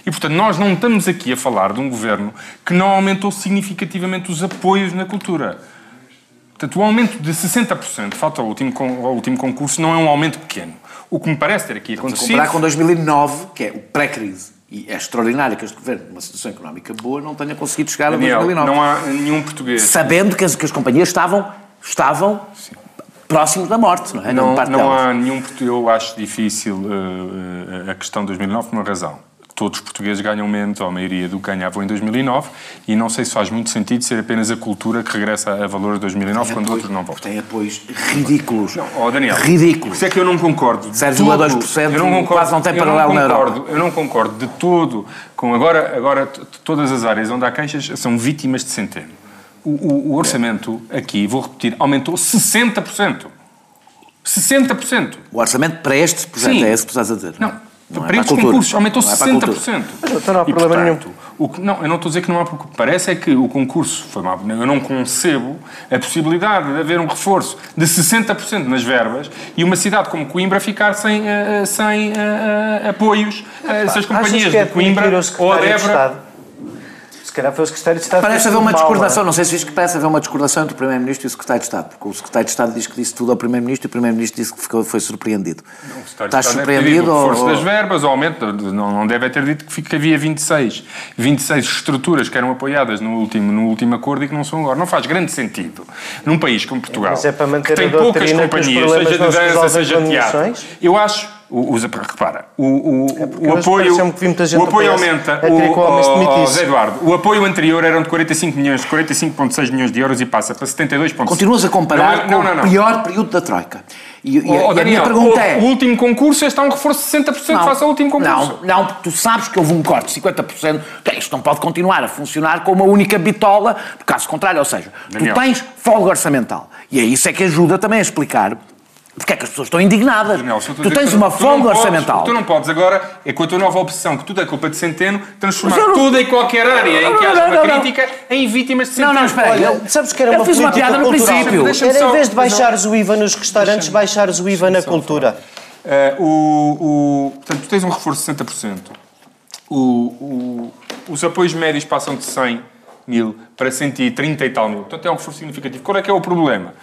E, portanto, nós não estamos aqui a falar de um governo que não aumentou significativamente os apoios na cultura. Portanto, o aumento de 60%, falta ao último, ao último concurso, não é um aumento pequeno. O que me parece ter aqui acontecido... comparar com 2009, que é o pré-crise, e é extraordinário que este governo, numa situação económica boa, não tenha conseguido chegar Daniel, a 2009. não há nenhum português... Sabendo que as, que as companhias estavam, estavam próximos da morte, não é? Não, não, não há nenhum... Eu acho difícil uh, a questão de 2009 por uma razão todos os portugueses ganham menos, ou a maioria do que ganhavam em 2009, e não sei se faz muito sentido ser apenas a cultura que regressa a valores de 2009 tem quando apoios, outros não voltam. Tem apoios ridículos. Não, oh Daniel, ridículos. Isso é que eu não concordo. 0,2% eu não concordo, quase não tem paralelo na Europa. Eu não concordo de todo com agora, agora todas as áreas onde há queixas são vítimas de centeno. o, o, o orçamento aqui, vou repetir, aumentou 60%. 60%. O orçamento para este projeto Sim. é esse que estás a dizer? Não, Não é para cultura. concursos aumentou Não é para a cultura. 60%. Mas, doutor, não há E, problema portanto, o que- não, eu não estou a dizer que não há porque Parece é que o concurso foi mal. Eu não concebo a possibilidade de haver um reforço de 60% nas verbas e uma cidade como Coimbra ficar sem, eh, eh, sem eh, apoios, eh, se as companhias é de Coimbra ou a. Estado? Se calhar foi o secretário de Estado Parece haver uma mal, discordação, não não sei se viste que parece haver uma discordação entre o Primeiro-Ministro e o Secretário de Estado, porque o Secretário de Estado diz que disse tudo ao Primeiro-Ministro e o Primeiro-Ministro disse que ficou, foi surpreendido. O Secretário Estás de Estado ter surpreendido reforço ou- das verbas, o aumento, não, não deve ter dito que, que havia 26, 26 estruturas que eram apoiadas no último, no último acordo e que não são agora. Não faz grande sentido. Num país como Portugal, Mas é para manter que tem a poucas doutrina que os companhias, seja de dança, seja de teatro, eu acho... O, o, repara, o, o, o hoje apoio, pareceu-me que vi muita gente o apoio aumenta. a que o o. Zé Eduardo, o apoio anterior eram de 45 milhões, 45,6 milhões de euros e passa para 72,5. Continuas a comparar Não, com não, não. o pior período da Troika. E, e- Oh, e a Daniel, minha pergunta o, é... o último concurso, este há um reforço de 60% face ao último concurso. Não, não, porque tu sabes que houve um corte de 50%. Então, Isto não pode continuar a funcionar com uma única bitola, por caso contrário, ou seja, Daniel. tu tens folga orçamental. E é isso é que ajuda também a explicar porque é que as pessoas estão indignadas. Estou tu tens uma tu não folga podes- orçamental. Tu não podes agora, é com a tua nova opção, que tudo é culpa de Centeno, transformar não- toda e qualquer área em que Não, haja não, uma não, não. crítica em vítimas de Não, Centeno. não, espera aí. Eu- sabes que era eu uma fiz uma piada no cultural. princípio. Era só- em vez de baixares o IVA nos restaurantes, baixares o IVA na cultura. Eh, o, o- portanto, tu tens um reforço de 60%. O, o, os apoios médios passam de 100 mil para 130 e tal mil. Portanto, é um reforço significativo. Qual é que é o problema?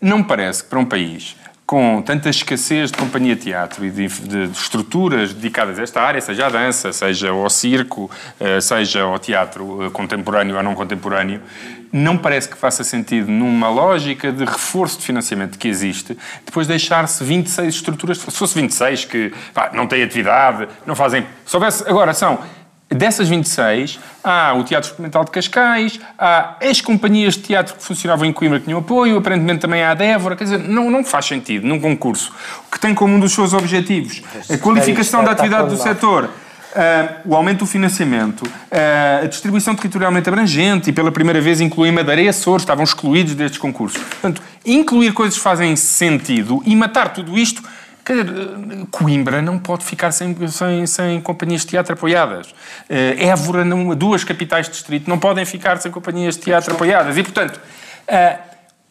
Não me parece que para um país com tanta escassez de companhia de teatro e de, de- de estruturas dedicadas a esta área, seja a dança, seja ao circo, eh, seja ao teatro eh, contemporâneo ou não contemporâneo, não parece que faça sentido, numa lógica de reforço de financiamento que existe, depois deixar-se 26 estruturas. Se fosse 26 que pá, não têm atividade, não fazem. Se houvesse. Agora, são. Dessas 26, há o Teatro Experimental de Cascais, há as companhias de teatro que funcionavam em Coimbra que tinham apoio, aparentemente também há a Débora, quer dizer, não, não faz sentido num concurso que tem como um dos seus objetivos a qualificação da atividade do setor, ah, o aumento do financiamento, ah, a distribuição territorialmente abrangente e pela primeira vez incluir Madeira e Açores, estavam excluídos destes concursos. Portanto, incluir coisas que fazem sentido e matar tudo isto Quer dizer, Coimbra não pode ficar sem, sem, sem companhias de teatro apoiadas. Eh, Évora, não, duas capitais de distrito, não podem ficar sem companhias de teatro apoiadas. E, portanto, eh,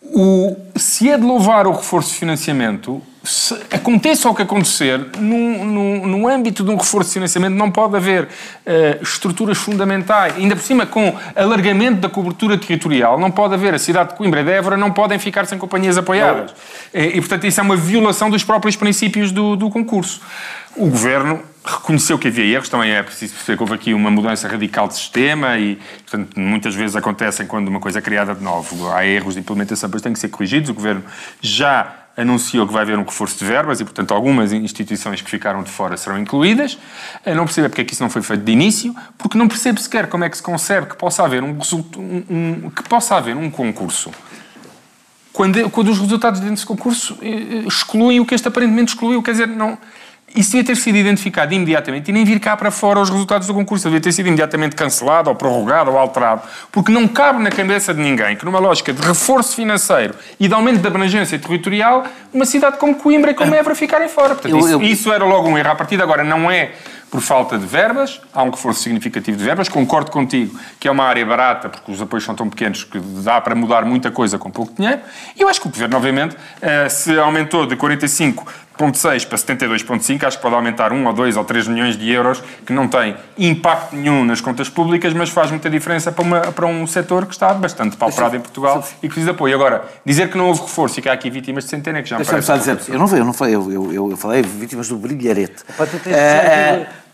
o, se é de louvar o reforço de financiamento, se aconteça o que acontecer, num, num, no âmbito de um reforço de financiamento não pode haver eh, estruturas fundamentais, ainda por cima com alargamento da cobertura territorial, não pode haver, a cidade de Coimbra e de Évora não podem ficar sem companhias apoiadas. Eh, E, portanto, isso é uma violação dos próprios princípios do, do concurso. O Governo reconheceu que havia erros, também é preciso perceber que houve aqui uma mudança radical de sistema e, portanto, muitas vezes acontecem quando uma coisa é criada de novo. Há erros de implementação, depois têm que ser corrigidos. O Governo já anunciou que vai haver um reforço de verbas e, portanto, algumas instituições que ficaram de fora serão incluídas. Eu não percebo porque é que isso não foi feito de início, porque não percebo sequer como é que se concebe que possa haver um, um- um- que possa haver um concurso quando, quando os resultados desse concurso eh, eh, excluem o que este aparentemente excluiu. Quer dizer, não. Isso devia ter sido identificado imediatamente e nem vir cá para fora os resultados do concurso. Devia ter sido imediatamente cancelado, ou prorrogado, ou alterado. Porque não cabe na cabeça de ninguém que, numa lógica de reforço financeiro e de aumento da abrangência territorial, uma cidade como Coimbra e como Évora ficarem fora. Portanto, Eu- isso, eu- isso era logo um erro. A partir de agora não é por falta de verbas, há um reforço significativo de verbas. Concordo contigo que é uma área barata, porque os apoios são tão pequenos que dá para mudar muita coisa com pouco dinheiro. E eu acho que o Governo, obviamente, eh, se aumentou de 45,6 para 72,5, acho que pode aumentar 1 ou 2 ou 3 milhões de euros, que não tem impacto nenhum nas contas públicas, mas faz muita diferença para, uma- para um setor que está bastante pauperado em Portugal e que precisa de apoio. Agora, dizer que não houve reforço e que há aqui vítimas de centena é que já me Deixa-me parece... só dizer, eu não, eu não falei, eu, eu, eu, falei vítimas do brilharete. Pá, tu tens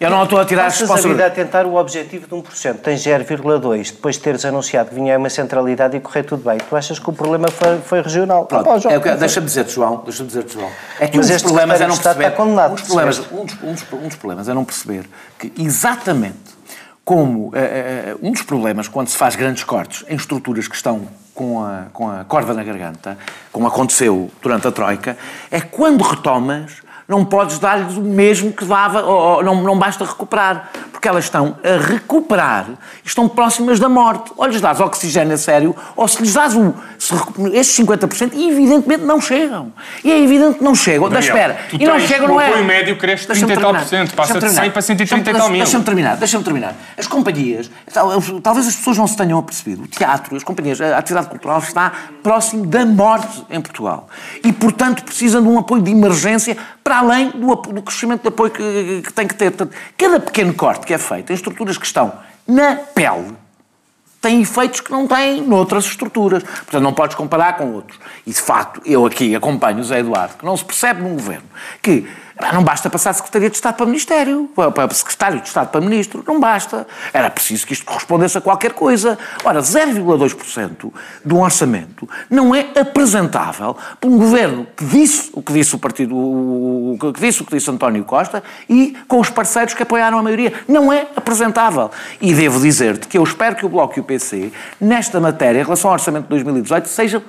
eu não estou a tirar as Passas a vida a tentar o objetivo de 1%, tens 0,2%, depois de teres anunciado que vinha uma centralidade e correr tudo bem. Tu achas que o problema foi, foi regional? Pronto, Ah, João, é Deixa-me dizer-te, João, deixa-me dizer-te, João. É que Mas um dos problemas é não perceber. está condenado, um, dos problemas, um, dos, um, dos, um dos problemas é não perceber que exatamente como eh, eh, um dos problemas quando se faz grandes cortes em estruturas que estão com a, com a corda na garganta, como aconteceu durante a Troika, é quando retomas não podes dar-lhes o mesmo que dava, ou, ou, não, não basta recuperar, porque elas estão a recuperar e estão próximas da morte. Ou lhes dás oxigênio a sério, ou se lhes dás o, se, estes 50%, evidentemente não chegam. E é evidente que não chegam. Da espera. e não chegam, não é. O apoio médio cresce 30 e tal por cento, passa de 100 para 130 e tal mil. Deixa-me terminar, deixa-me terminar. As companhias, talvez as pessoas não se tenham apercebido, o teatro, as companhias, a atividade cultural está próximo da morte em Portugal. E, portanto, precisam de um apoio de emergência para além do, do crescimento de apoio que, que tem que ter. Portanto, cada pequeno corte que é feito em estruturas que estão na pele tem efeitos que não têm noutras estruturas. Portanto, não podes comparar com outros. E, de facto, eu aqui acompanho o Zé Eduardo, que não se percebe num governo que não basta passar Secretaria de Estado para Ministério, para Secretário de Estado para Ministro, não basta. Era preciso que isto correspondesse a qualquer coisa. Ora, 0,2% do orçamento não é apresentável por um governo que disse o que disse o partido, o que disse o que disse António Costa e com os parceiros que apoiaram a maioria. Não é apresentável. E devo dizer-te que eu espero que o Bloco e o PC, nesta matéria, em relação ao orçamento de 2018, sejam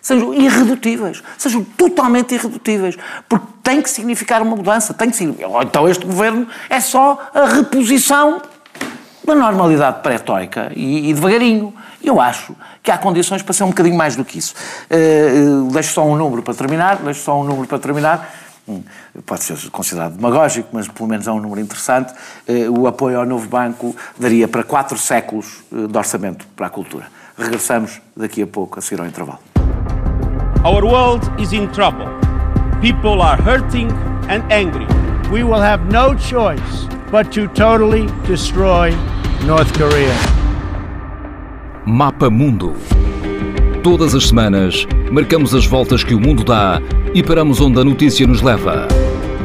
sejam irredutíveis, sejam totalmente irredutíveis, porque tem que significar uma mudança, tem que significar. Então este governo é só a reposição da normalidade pré-tórica e, e devagarinho. Eu acho que há condições para ser um bocadinho mais do que isso. Uh, deixo só um número para terminar, deixo só um número para terminar. Hum, pode ser considerado demagógico, mas pelo menos é um número interessante. Uh, o apoio ao novo banco daria para quatro séculos de orçamento para a cultura. Regressamos daqui a pouco a seguir ao intervalo. Our world is in trouble. People are hurting and angry. We will have no choice but to totally destroy North Korea. Mapa Mundo. Todas as semanas, marcamos as voltas que o mundo dá e paramos onde a notícia nos leva.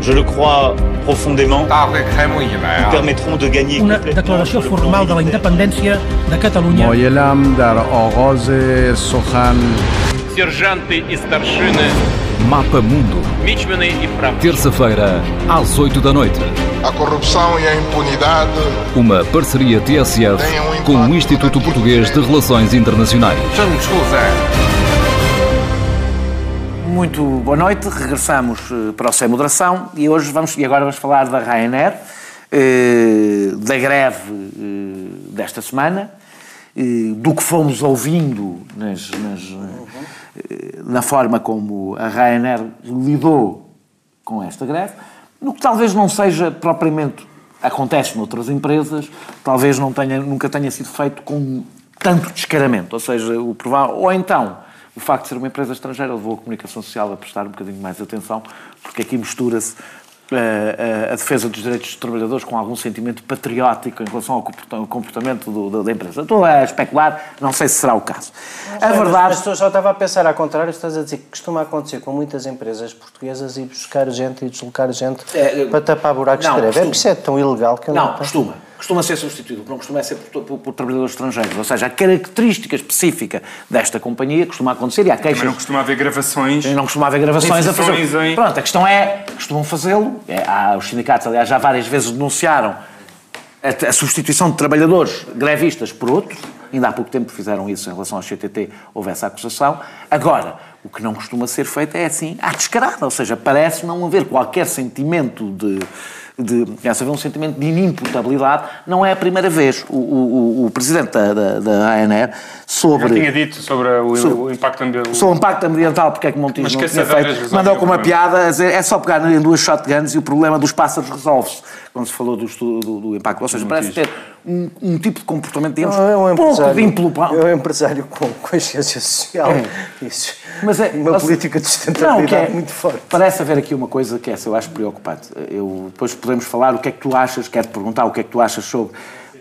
Je le crois profondément. Nous permettront de gagner Una declaració formal de la independència de Catalunya. Moyelam dar Oroze Sohan Serjante e starshины. Mapa Mundo. Terça-feira, às 8 da noite. A corrupção e a impunidade. Uma parceria TSF um com o Instituto Português de Relações Internacionais. Muito boa noite, regressamos eh, para o Sem Moderação e hoje vamos, e agora vamos falar da Ryanair, eh, da greve eh, desta semana, do que fomos ouvindo nas, nas na forma como a Ryanair lidou com esta greve, no que talvez não seja propriamente acontece noutras empresas, talvez não tenha, nunca tenha sido feito com tanto descaramento, ou seja, o provável, ou então o facto de ser uma empresa estrangeira levou a comunicação social a prestar um bocadinho mais atenção, porque aqui mistura-se a, a, defesa dos direitos dos trabalhadores com algum sentimento patriótico em relação ao comportamento do, da empresa. Estou a especular, não sei se será o caso. a verdade... Mas, só estava a pensar ao contrário, estás a dizer que costuma acontecer com muitas empresas portuguesas ir buscar gente e deslocar gente é, para tapar buracos não, de greve. É isso é tão ilegal que eu não... Não, costuma costuma ser substituído, não costuma ser por, por, por, trabalhadores estrangeiros. Ou seja, a característica específica desta companhia costuma acontecer e há queixas. Mas não costuma haver gravações. Não costuma haver gravações a fazer. Em... Pronto, a questão é, costumam fazê-lo. É, os sindicatos, aliás, já várias vezes denunciaram a, a substituição de trabalhadores grevistas por outros. Ainda há pouco tempo fizeram isso em relação ao CTT, houve essa acusação. Agora, o que não costuma ser feito é assim, à descarada, ou seja, parece não haver qualquer sentimento de de começa a haver um sentimento de inimputabilidade. Não é a primeira vez. O, o, o presidente da, da, da ANR sobre... Já tinha dito sobre o, sobre, o impacto ambiental. Sobre o impacto ambiental, porque é que Montijo não tinha feito. Mandou com uma piada é só pegar em duas shotguns e o problema dos pássaros resolve-se. Quando se falou do, do, do impacto. Ou seja, parece ter um, um, tipo de comportamento, digamos, não, é um pouco de. É um empresário com consciência social. É. Isso. Mas é, uma política de sustentabilidade não, é, muito forte. Parece haver aqui uma coisa que essa eu acho preocupante. Eu, depois podemos falar o que é que tu achas, quero-te perguntar o que é que tu achas sobre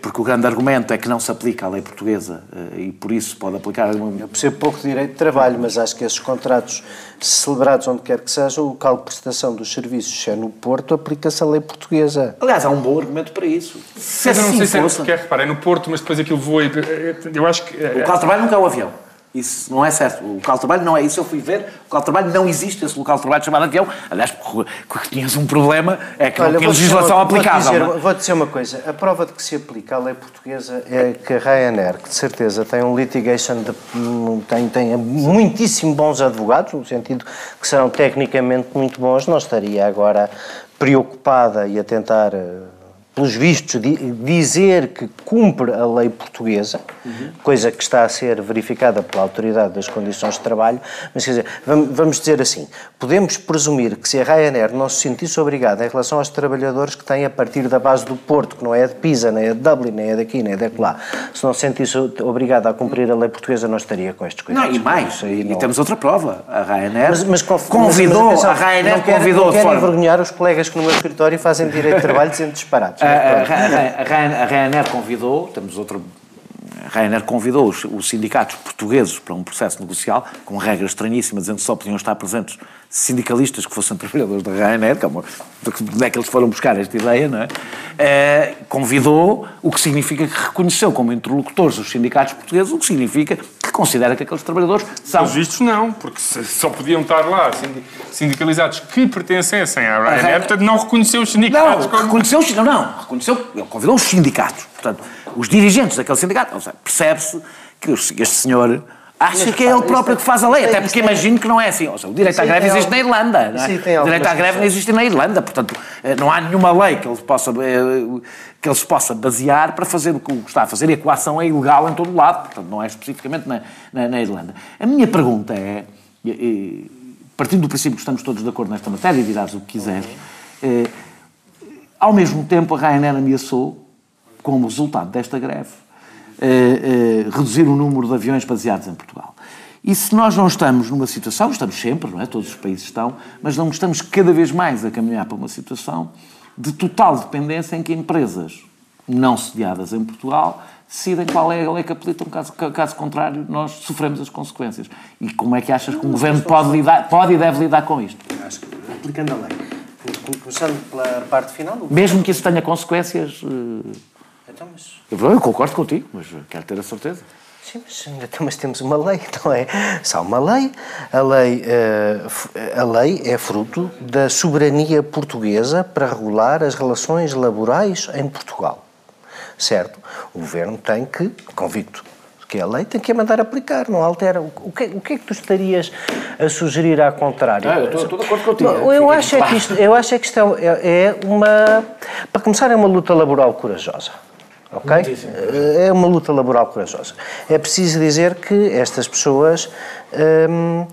porque o grande argumento é que não se aplica a lei portuguesa eh, e por isso pode aplicar... Eu percebo pouco de direito de trabalho, mas acho que esses contratos celebrados onde quer que seja, o local de prestação dos serviços, se é no Porto, aplica-se a lei portuguesa. Aliás, há um bom argumento para isso. Se mas assim eu não sei fosse... se é, é, repara, é no Porto, mas depois aquilo voa... Eu acho que... O local de trabalho nunca é o avião. Isso não é certo. O local de trabalho não é isso. Eu fui ver, o local de trabalho não existe esse local de trabalho chamado avião. Aliás, porque tinhas um problema, é que Olha, não tinha legislação uma, aplicável. Vou dizer, vou dizer uma coisa. A prova de que se aplica a lei portuguesa é que a Ryanair, que de certeza tem um litigation, de, tem, tem muitíssimo bons advogados, no sentido que serão tecnicamente muito bons, não estaria agora preocupada e a tentar eh, pelos vistos, dizer que cumpre a lei portuguesa, uhum. coisa que está a ser verificada pela Autoridade das Condições de Trabalho, mas quer dizer, vamos dizer assim, podemos presumir que se a Ryanair não se sentisse obrigada em relação aos trabalhadores que têm a partir da base do Porto, que não é de Pisa, nem é de Dublin, nem é daqui, nem é de lá, se não se sentisse obrigada a cumprir a lei portuguesa, não estaria com estes cuidados. Não, e mais, e não... temos outra prova, a Ryanair mas, mas convidou, mas, a Ryanair não convidou... Não envergonhar os colegas que no meu escritório fazem direito de trabalho dizendo disparados. A, a, Ryanair convidou, temos outra. A Ryanair convidou os, os, sindicatos portugueses para um processo negocial com regras estranhíssimas, dizendo que só podiam estar presentes sindicalistas que fossem trabalhadores da Ryanair, que é, uma, é que eles foram buscar esta ideia, não é? é? convidou, o que significa que reconheceu como interlocutores os sindicatos portugueses, o que significa considera que aqueles trabalhadores são... Os vistos não, porque só podiam estar lá sindicalizados que pertencessem à Ryanair, portanto não reconheceu os sindicatos não, como... Reconheceu, não, não, reconheceu, ele convidou os sindicatos, portanto, os dirigentes daquele sindicato, percebe-se que este senhor Acha que é ele próprio que faz a lei, até porque imagino que não é assim. Seja, o direito à greve existe na Irlanda. Não é? O direito à greve não existe na Irlanda, portanto, eh, não há nenhuma lei que ele, possa, eh, que ele se possa basear para fazer o que está a fazer e a coação é ilegal em todo o lado, portanto, não é especificamente na, na, na Irlanda. A minha pergunta é, partindo do princípio que estamos todos de acordo nesta matéria, e dirás o que quiseres, é, ao mesmo tempo a Ryanair ameaçou, como resultado desta greve, eh, reduzir o número de aviões baseados em Portugal. E se nós não estamos numa situação, estamos sempre, não é? Todos os países estão, mas não estamos cada vez mais a caminhar para uma situação de total dependência em que empresas não sediadas em Portugal decidem qual é a lei que aplicam, caso, caso contrário, nós sofremos as consequências. E como é que achas que o governo pode, lidar, pode e deve lidar com isto? Acho que, aplicando a lei, começando pela parte final... Mesmo que isso tenha consequências... Então, mas... eu, eu concordo contigo, mas quero ter a certeza. Sim, mas, então, mas temos uma lei, não é? Só uma lei. A lei, uh, a lei é fruto da soberania portuguesa para regular as relações laborais em Portugal. Certo? O governo tem que, convicto que é a lei, tem que a mandar aplicar, não altera. O que, o que é que tu estarias a sugerir ao contrário? Ah, eu estou de acordo contigo. Eu, acho é que isto, eu acho é que isto é, é uma. Para começar, é uma luta laboral corajosa ok? É uma luta laboral corajosa. É preciso dizer que estas pessoas hum,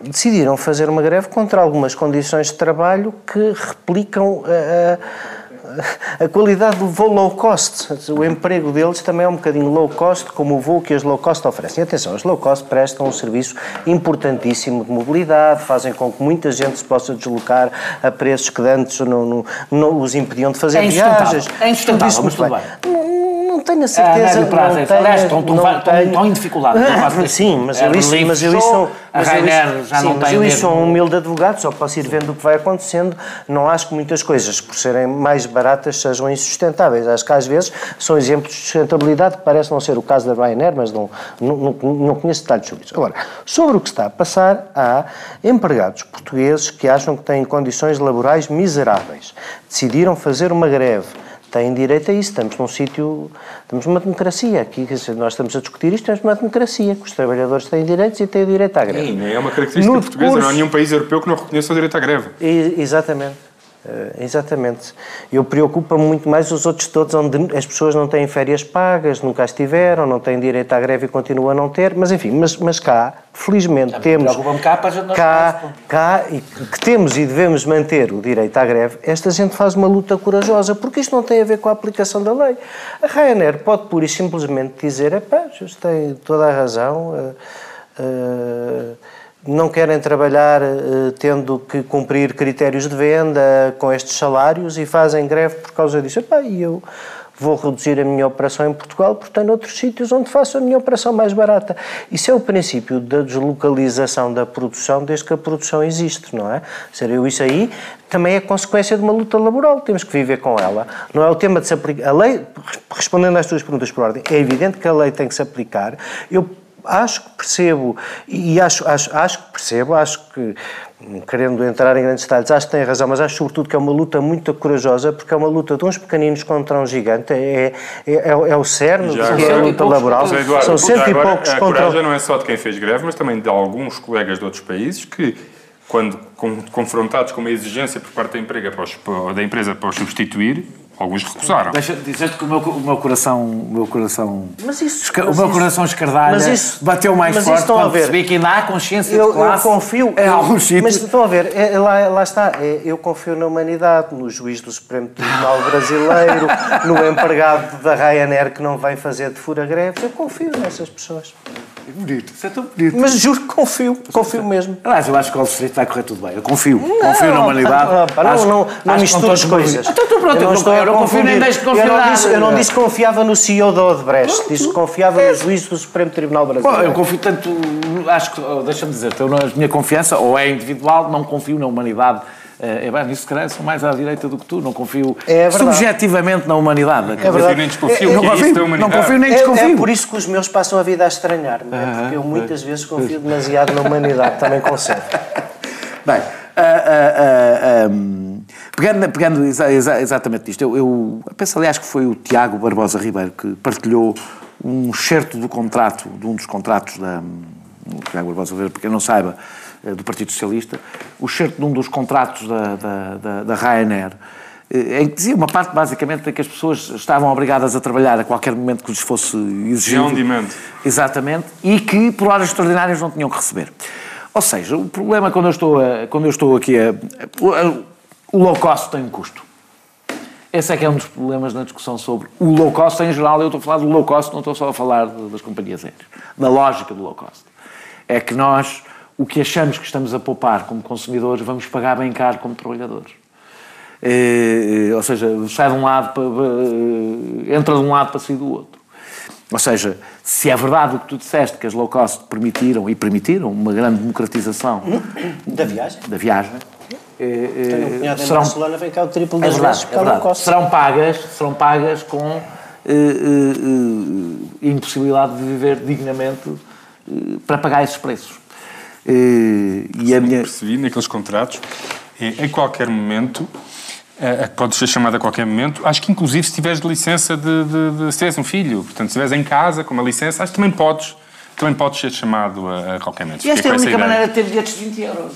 decidiram fazer uma greve contra algumas condições de trabalho que replicam a, a, a, qualidade do voo low cost. O emprego deles também é um bocadinho low cost, como o voo que as low cost oferecem. Atenção, as low cost prestam um serviço importantíssimo de mobilidade, fazem com que muita gente se possa deslocar a preços que antes não, não, não os impediam de fazer é viagens. É insustentável, mas tudo bem. Não tenho a certeza. Prazo, não tenho, Aliás, estão, estão, não estão, estão em dificuldade. Ah, sim, mas eu isso, mas eu isso, a Rainer já sim, não mas eu isso sou um humilde advogado, só posso ir vendo o que vai acontecendo. Não acho que muitas coisas, por serem mais baratas, sejam insustentáveis. Acho que às vezes são exemplos de sustentabilidade que parece não ser o caso da Ryanair, mas não, não, não, não conheço detalhes sobre isso. Agora, sobre o que está a passar, há empregados portugueses que acham que têm condições laborais miseráveis. Decidiram fazer uma greve têm direito a isso. Estamos num sítio, estamos numa democracia aqui, nós estamos a discutir isto, estamos numa democracia, que os trabalhadores têm direitos e têm direito à greve. Sim, é uma característica no portuguesa, decurso, não há nenhum país europeu que não reconheça o direito à greve. exatamente. Uh, exatamente. Eu preocupo-me muito mais os outros todos, onde as pessoas não têm férias pagas, nunca as tiveram, não têm direito à greve e continuam a não ter, mas enfim, mas, mas cá, felizmente, Já temos. Cá, para cá, cá, e que temos e devemos manter o direito à greve, esta gente faz uma luta corajosa, porque isto não tem a ver com a aplicação da lei. A Ryanair pode pura e simplesmente dizer: é pá, tem toda a razão. Uh, uh, não querem trabalhar uh, tendo que cumprir critérios de venda com estes salários e fazem greve por causa disso. Epá, eu vou reduzir a minha operação em Portugal porque tenho outros sítios onde faço a minha operação mais barata. Isso é o princípio da deslocalização da produção desde que a produção existe, não é? Seria isso aí também é consequência de uma luta laboral, temos que viver com ela. Não é o tema de se aplicar. A lei, respondendo às tuas perguntas por ordem, é evidente que a lei tem que se aplicar. Eu acho que percebo, e acho, acho, acho que percebo, acho que, querendo entrar em grandes detalhes, acho que tem razão, mas acho sobretudo que é uma luta muito corajosa, porque é uma luta de uns pequeninos contra um gigante, é, é, é, é o cerne Já, que é a luta laboral. Eduardo, São cento e poucos a contra... coragem não é só de quem fez greve, mas também de alguns colegas de outros países que, quando confrontados com uma exigência por parte da, empresa para os, da empresa para os substituir, Alguns recusaram. Deixa dizer-te que o meu, o meu coração, o meu coração, mas isso, o mas meu isso, coração escardalha isso, bateu mais forte quando percebi que ainda há consciência eu, de classe eu confio, em alguns sítios. Mas estão a ver, é, lá, lá está, é, eu confio na humanidade, no juiz do Supremo Tribunal Brasileiro, no empregado da Ryanair que não vem fazer de fura greves, eu confio nessas pessoas. É bonito, isso é tão bonito. Mas juro que confio, confio mesmo. Aliás, eu acho que o Street vai correr tudo bem. Eu confio. Não, confio na humanidade. Não, não, acho, não, não misturo as coisas. Então, tu pronto, eu não, estou, eu não confio nem deixo de confiar. Eu não, disse, eu não disse que confiava no CEO da Odebrecht, disse que confiava no juízo do Supremo Tribunal Brasileiro. Bom, eu confio tanto, acho que, deixa-me dizer, a minha confiança, ou é individual, não confio na humanidade é, bem, nisso se calhar sou mais à direita do que tu, não confio é subjetivamente na humanidade. É verdade. Nem desconfio, é, não, confio, não confio nem desconfio. É, é por isso que os meus passam a vida a estranhar-me, ah, porque eu muitas vezes confio demasiado na humanidade, também concedo. Bem, uh, uh, uh, um, pegando, pegando exa, exa, exatamente disto, eu, eu penso, aliás, que foi o Tiago Barbosa Ribeiro que partilhou um certo do contrato, de um dos contratos da. O Tiago Barbosa Ribeiro, para quem não saiba, do Partido Socialista, o certo de um dos contratos da, da, da, da Ryanair, eh, em que dizia uma parte basicamente de que as pessoas estavam obrigadas a trabalhar a qualquer momento que lhes fosse exigido. on Exatamente. E que por horas extraordinárias não tinham que receber. Ou seja, o problema quando eu estou, a, quando eu estou aqui a, o low cost tem um custo. Esse é que é um dos problemas na discussão sobre o low cost em geral. Eu estou a falar do low cost, não estou só a falar das companhias aéreas. Da lógica do low cost. É que nós o que achamos que estamos a poupar como consumidores, vamos pagar bem caro como trabalhadores. É, ou seja, sai de um lado, para, entra de um lado para sair do outro. Ou seja, se é verdade o que tu disseste, que as low cost permitiram, e permitiram, uma grande democratização... Da viagem. Da viagem. É, Tenho um cunhado serão, Barcelona, vem cá o triplo das é vezes é cost. Serão pagas, serão pagas com impossibilidade de viver dignamente para pagar esses preços. Uh, e a minha... percebi naqueles contratos, é, em qualquer momento, é, pode ser chamado a qualquer momento, acho que inclusive se tiveres de licença de, de, de se tiveres um filho, portanto, se estiveres em casa com uma licença, acho que também podes, também podes ser chamado a, a qualquer momento. E esta é a única maneira de ter bilhetes de 20 euros.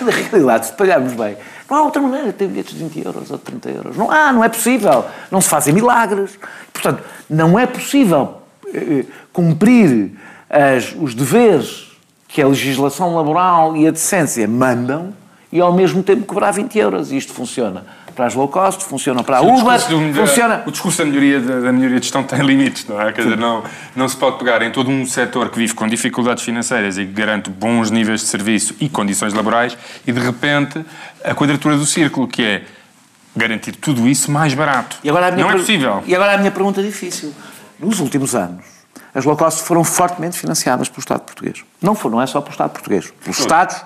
Na realidade, se pagarmos bem, não há outra maneira de ter bilhetes de 20 euros ou de 30 euros. Não há, não é possível. Não se fazem milagres. Portanto, não é possível eh, cumprir as, os deveres que a legislação laboral e a decência mandam e ao mesmo tempo cobrar 20 euros. E isto funciona para as low cost, funciona para a Uber, funciona... O discurso da melhoria, da melhoria de gestão tem limites, não é? Quer dizer, não, não se pode pegar em todo um setor que vive com dificuldades financeiras e que garante bons níveis de serviço e condições laborais e, de repente, a quadratura do círculo, que é garantir tudo isso mais barato. E agora a minha não é possível. E agora a minha pergunta difícil. Nos últimos anos, as low cost foram fortemente financiadas pelo Estado português. Não, foi, não é só pelo Estado português. Pelos Estados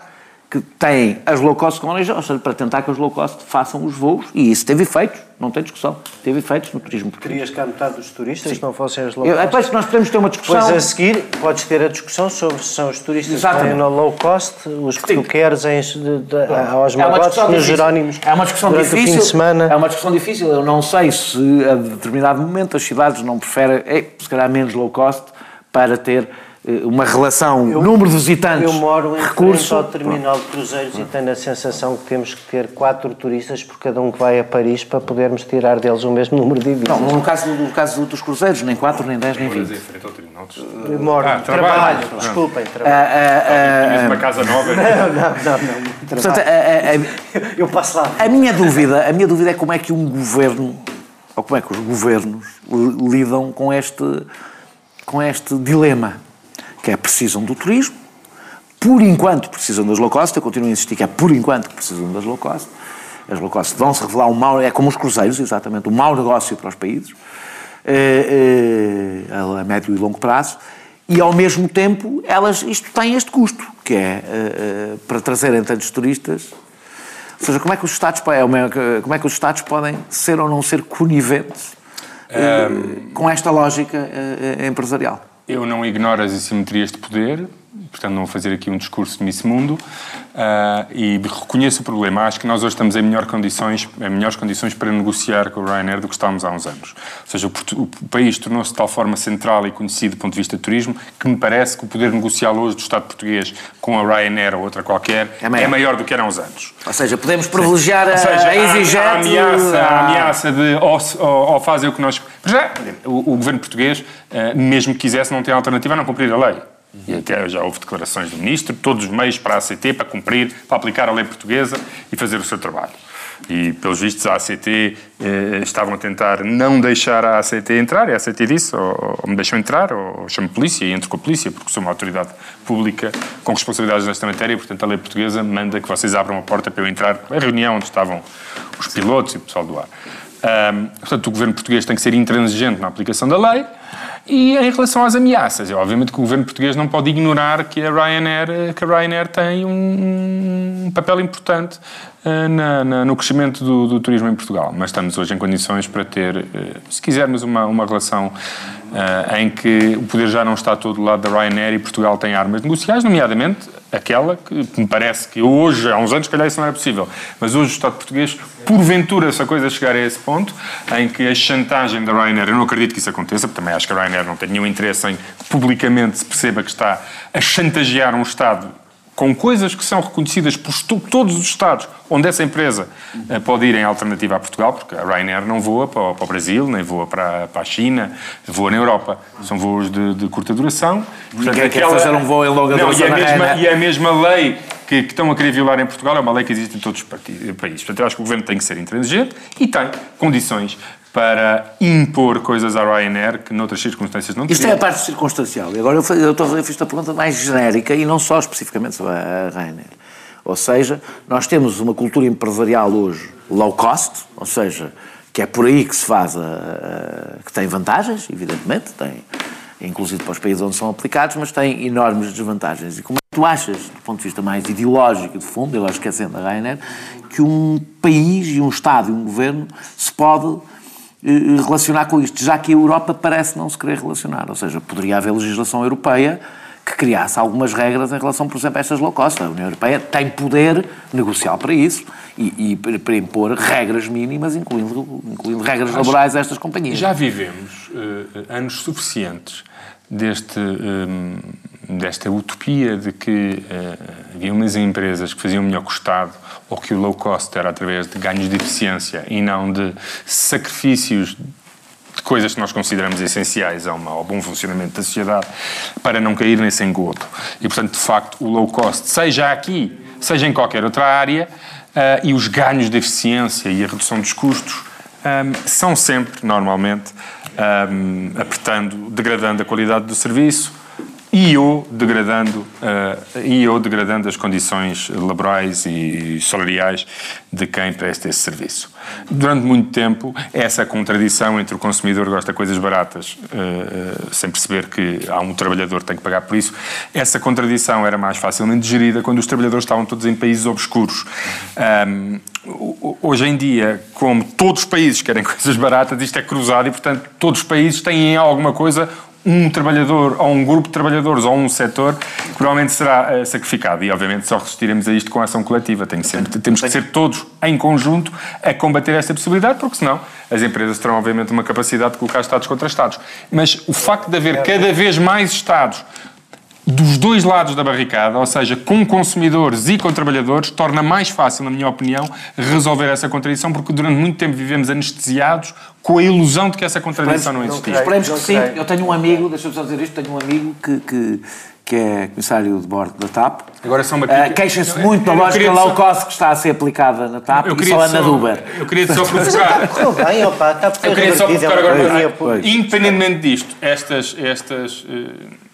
que têm as low cost como origem, ou seja, para tentar que as low cost façam os voos, e isso teve efeitos, não tem discussão, teve efeitos no turismo. Querias que a metade dos turistas Sim. não fossem as low cost? Eu, depois nós podemos ter uma discussão... Depois a seguir podes ter a discussão sobre se são os turistas Exatamente. que estão na low cost, os que Sim. tu queres em, de, de, aos é magotes, nos Jerónimos, é uma discussão difícil, fim de semana. É uma discussão difícil, eu não sei se a determinado momento as cidades não preferem, é, se calhar menos low cost, para ter uma relação, eu, número de visitantes, Eu moro em recurso. ao terminal de cruzeiros e tenho a sensação que temos que ter quatro turistas por cada um que vai a Paris para podermos tirar deles o mesmo número de divisas. Não, no caso, no caso dos cruzeiros, nem quatro, nem dez, nem vinte. Eu moro, ah, trabalho, trabalho, desculpem, trabalho. Ah, ah, ah, uma casa nova? Não, não, não. não Portanto, a, a, a, eu passo lá. A minha dúvida, a minha dúvida é como é que um governo, ou como é que os governos lidam com este com este dilema, que é precisam do turismo, por enquanto precisam das low cost, eu continuo a insistir que é por enquanto que precisam das low cost, as low cost vão se revelar um mau, é como os cruzeiros, exatamente, um mau negócio para os países, eh, eh, a médio e longo prazo, e ao mesmo tempo elas, isto tem este custo, que é eh, para trazerem tantos turistas, ou seja, como é que os Estados, é como é que os Estados podem ser ou não ser coniventes um, com esta lógica empresarial? Eu não ignoro as assimetrias de poder, portanto não vou fazer aqui um discurso de Miss Mundo, uh, e reconheço o problema. Acho que nós hoje estamos em, melhor condições, em melhores condições para negociar com o Ryanair do que estávamos há uns anos. Ou seja, o, o país tornou-se de tal forma central e conhecido do ponto de vista do turismo que me parece que o poder negocial hoje do Estado português com a Ryanair ou outra qualquer é maior, é maior do que era há uns anos. Ou seja, podemos privilegiar a, seja, a EasyJet... A, ameaça, a ameaça de ou, ou, ou fazem o que nós... Já, o, o governo português, uh, mesmo que quisesse, não tem alternativa a não cumprir a lei. E até já houve declarações do Ministro, todos os meios para a ACT, para cumprir, para aplicar a lei portuguesa e fazer o seu trabalho. E, pelos vistos, a ACT eh, estavam a tentar não deixar a ACT entrar, e a ACT disse, ou, ou me deixam entrar, ou, ou chamo polícia, e entro com a polícia, porque sou uma autoridade pública com responsabilidades nesta matéria, e, portanto, a lei portuguesa manda que vocês abram a porta para eu entrar a reunião onde estavam os pilotos e o pessoal do ar. Um, portanto, o governo português tem que ser intransigente na aplicação da lei, e em relação às ameaças, é obviamente que o governo português não pode ignorar que a Ryanair, que a Ryanair tem um, papel importante uh, na, na, no crescimento do, do, turismo em Portugal. Mas estamos hoje em condições para ter, uh, se quisermos, uma, uma relação uh, em que o poder já não está todo do lado da Ryanair e Portugal tem armas negociais, nomeadamente aquela que me parece que hoje, há uns anos, calhar isso não era possível, mas hoje o Estado português, porventura, se a coisa chegar a esse ponto, em que a chantagem da Ryanair, eu não acredito que isso aconteça, porque também acho que a Ryanair não tem nenhum interesse em publicamente se perceba que está a chantagear um Estado com coisas que são reconhecidas por todos os Estados onde essa empresa uh, pode ir em alternativa a Portugal, porque a Ryanair não voa para, para o Brasil, nem voa para, para, a China, voa na Europa. São voos de, de curta duração. Portanto, Ninguém aquela... quer fazer um voo em longa duração não, e, a mesma, e a mesma lei que, que, estão a querer violar em Portugal é uma lei que existe em todos os países. Portanto, eu acho que o Governo tem que ser intransigente e tem condições para impor coisas à Ryanair que noutras circunstâncias não Isto é a parte circunstancial. E agora eu, eu, estou, eu fiz a pergunta mais genérica e não só especificamente sobre a Ryanair. Ou seja, nós temos uma cultura empresarial hoje low cost, ou seja, que é por aí que se faz, a, a, que tem vantagens, evidentemente, tem, inclusive para os países onde são aplicados, mas tem enormes desvantagens. E como é que tu achas, do ponto de vista mais ideológico de fundo, eu acho que é sendo a Ryanair, que um país e um Estado e um governo se pode relacionar com isto, já que a Europa parece não se querer relacionar. Ou seja, poderia haver legislação europeia que criasse algumas regras em relação, por exemplo, a estas low cost. A União Europeia tem poder negocial para isso e, e para impor regras mínimas, incluindo, incluindo regras Acho laborais a estas companhias. Já vivemos uh, anos suficientes deste, um, desta utopia de que uh, havia umas empresas que faziam melhor custado ou que o low cost era através de ganhos de eficiência e não de sacrifícios de coisas que nós consideramos essenciais ao, ao bom funcionamento da sociedade para não cair nesse engodo. E, portanto, de facto, o low cost, seja aqui, seja em qualquer outra área, uh, e os ganhos de eficiência e a redução dos custos um, são sempre, normalmente, um, apertando, degradando a qualidade do serviço, e ou degradando, uh, e degradando as condições laborais e salariais de quem presta esse serviço. Durante muito tempo, essa contradição entre o consumidor que gosta de coisas baratas, uh, sem perceber que há um trabalhador que tem que pagar por isso, essa contradição era mais facilmente gerida quando os trabalhadores estavam todos em países obscuros. Um, hoje em dia, como todos os países querem coisas baratas, isto é cruzado e, portanto, todos os países têm alguma coisa um trabalhador ou um grupo de trabalhadores ou um setor que provavelmente será uh, sacrificado e obviamente só resistiremos a isto com ação coletiva. Tem sempre, temos que ser todos em conjunto a combater esta possibilidade porque senão as empresas terão obviamente uma capacidade de colocar Estados contra Estados. Mas o facto de haver cada vez mais Estados dos dois lados da barricada, ou seja, com consumidores e com trabalhadores, torna mais fácil, na minha opinião, resolver essa contradição, porque durante muito tempo vivemos anestesiados com a ilusão de que essa contradição não, existia. Esperemos que sim. Eu tenho um amigo, deixa-me só dizer isto, tenho um amigo que, que, que é comissário de bordo da TAP. Agora são uma... Uh, Queixem-se muito da lógica low cost que está a ser aplicada na TAP eu e só anda Uber. Eu queria só provocar... Correu bem, opa, TAP foi Eu queria só provocar agora, independentemente disto, estas... estas uh,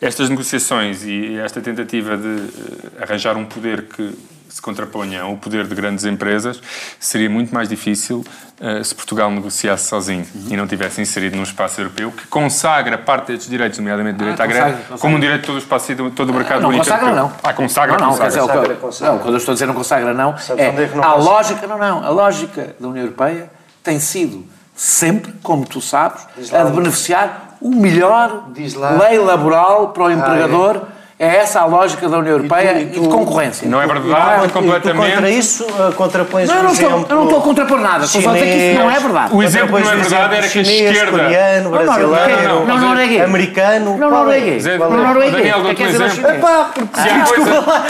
estas negociações e esta tentativa de eh, arranjar um poder que se contraponha ao poder de grandes empresas seria muito mais difícil uh, se Portugal negociasse sozinho uhum. e não tivesse inserido num espaço europeu que consagra parte destes direitos, nomeadamente direito ah, à greve, como um direito de todo o espaço e todo o mercado não, único. Consagra, não. Ah, consagra, não, não, consagra. Dizer, consagra, consagra. não, quando eu estou a dizer não consagra, não, é, é não a lógica, não, não, a lógica da União Europeia tem sido sempre, como tu sabes, a de beneficiar o melhor lei laboral para o empregador. É essa a lógica da União Europeia e, tu, e, tu, e de concorrência. Não é verdade, tu, completamente. contra isso, uh, contrapões não, eu não estou, eu não estou a contrapor nada. Estou só a dizer que isso não é verdade. O exemplo não é verdade era que a esquerda... coreano, brasileiro, não, não, norueguês. americano... Não norueguês. Não norueguês. Daniel, dou-te um exemplo.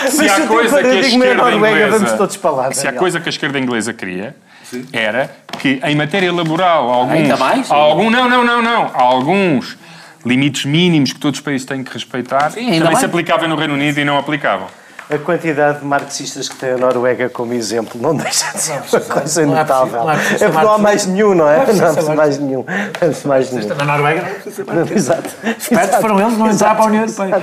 Se há coisa que a esquerda inglesa... Se há coisa que a esquerda inglesa queria era que em matéria laboral alguns... Ainda mais? Algum, não, não, não, não. Alguns limites mínimos que todos os países têm que respeitar, Sim, também se aplicavam no Reino Unido e não aplicavam. A quantidade de marxistas que tem a Noruega como exemplo não deixa de ser uma coisa notável. É, é porque não há mais nenhum, não é? Não há mais nenhum. Não mais nenhum. Na Noruega não precisa ser marxista. Exato. Espertos foram eles não entrar para a União Europeia.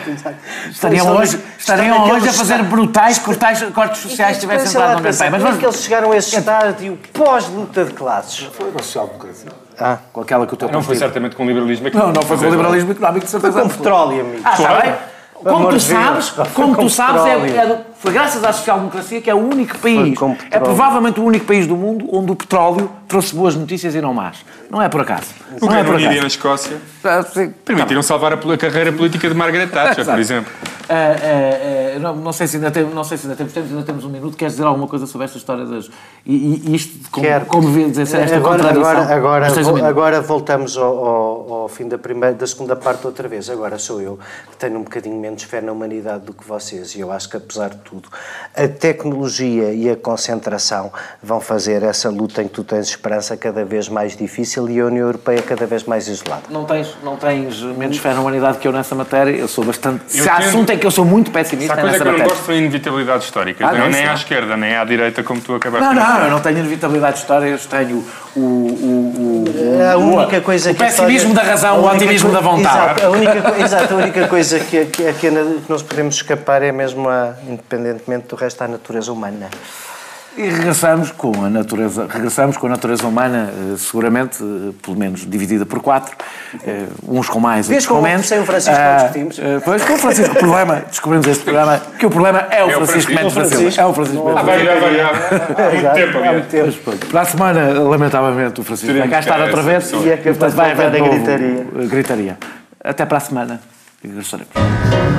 Estariam hoje, estariam hoje a fazer brutais cortes, cortes sociais se tivessem entrado na União Europeia. Mas vamos... que eles chegaram a esse estádio pós-luta de classes? Foi a social-democracia. Ah, com aquela que o teu Não foi certamente com o liberalismo económico. Não, não foi com o liberalismo económico, de certeza. Com petróleo, amigo. Ah, está bem. Como tu sabes, como tu sabes, é, é, foi graças à social-democracia que é o único país, é provavelmente o único país do mundo onde o petróleo trouxe boas notícias e não más. Não é por acaso. O não é por acaso. e na Escócia ah, permitiram salvar a, carreira política de Margaret Thatcher, por exemplo. Uh, uh, uh, não, não, sei se ainda tem, não sei se ainda temos tempo, ainda temos um minuto. Queres dizer alguma coisa sobre esta história das. E, e isto, como, Quero. como vê dizer esta agora, contradição? Agora, agora, um agora voltamos ao, ao, ao, fim da, primeira, da segunda parte outra vez. Agora sou eu que tenho um bocadinho menos fé na humanidade do que vocês. E eu acho que, apesar de tudo, a tecnologia e a concentração vão fazer essa luta em que tu tens esperança cada vez mais difícil e a União Europeia cada vez mais isolada. Não tens, não tens menos fé na humanidade que eu nessa matéria. Eu sou bastante. Eu se há assunto é que eu sou muito pessimista. Se há coisa que eu não gosto foi inevitabilidade histórica. Ah, não, nem à esquerda, nem à direita, como tu acabaste de dizer. Não, não, eu não tenho inevitabilidade histórica, eu tenho o. o, o a única coisa o, que. O pessimismo história, da razão, o otimismo da vontade. Exato, a única, exato, a única coisa que, que, que nós podemos escapar é mesmo, a, independentemente do resto, a natureza humana. E regressamos com a natureza, regressamos com a natureza humana, eh, seguramente, eh, pelo menos dividida por quatro, eh, uns com mais, outros com menos. Sem o Francisco ah, discutimos. Pois, com o Francisco, o problema, descobrimos este programa, que o problema é o Francisco Mendes da Silva. É o Francisco Mendes da Silva. Há muito tempo, há muito tempo. Para a semana, lamentavelmente, o Francisco vai cá estar outra vez e é de vai haver gritaria. gritaria. Até para a semana. E regressaremos.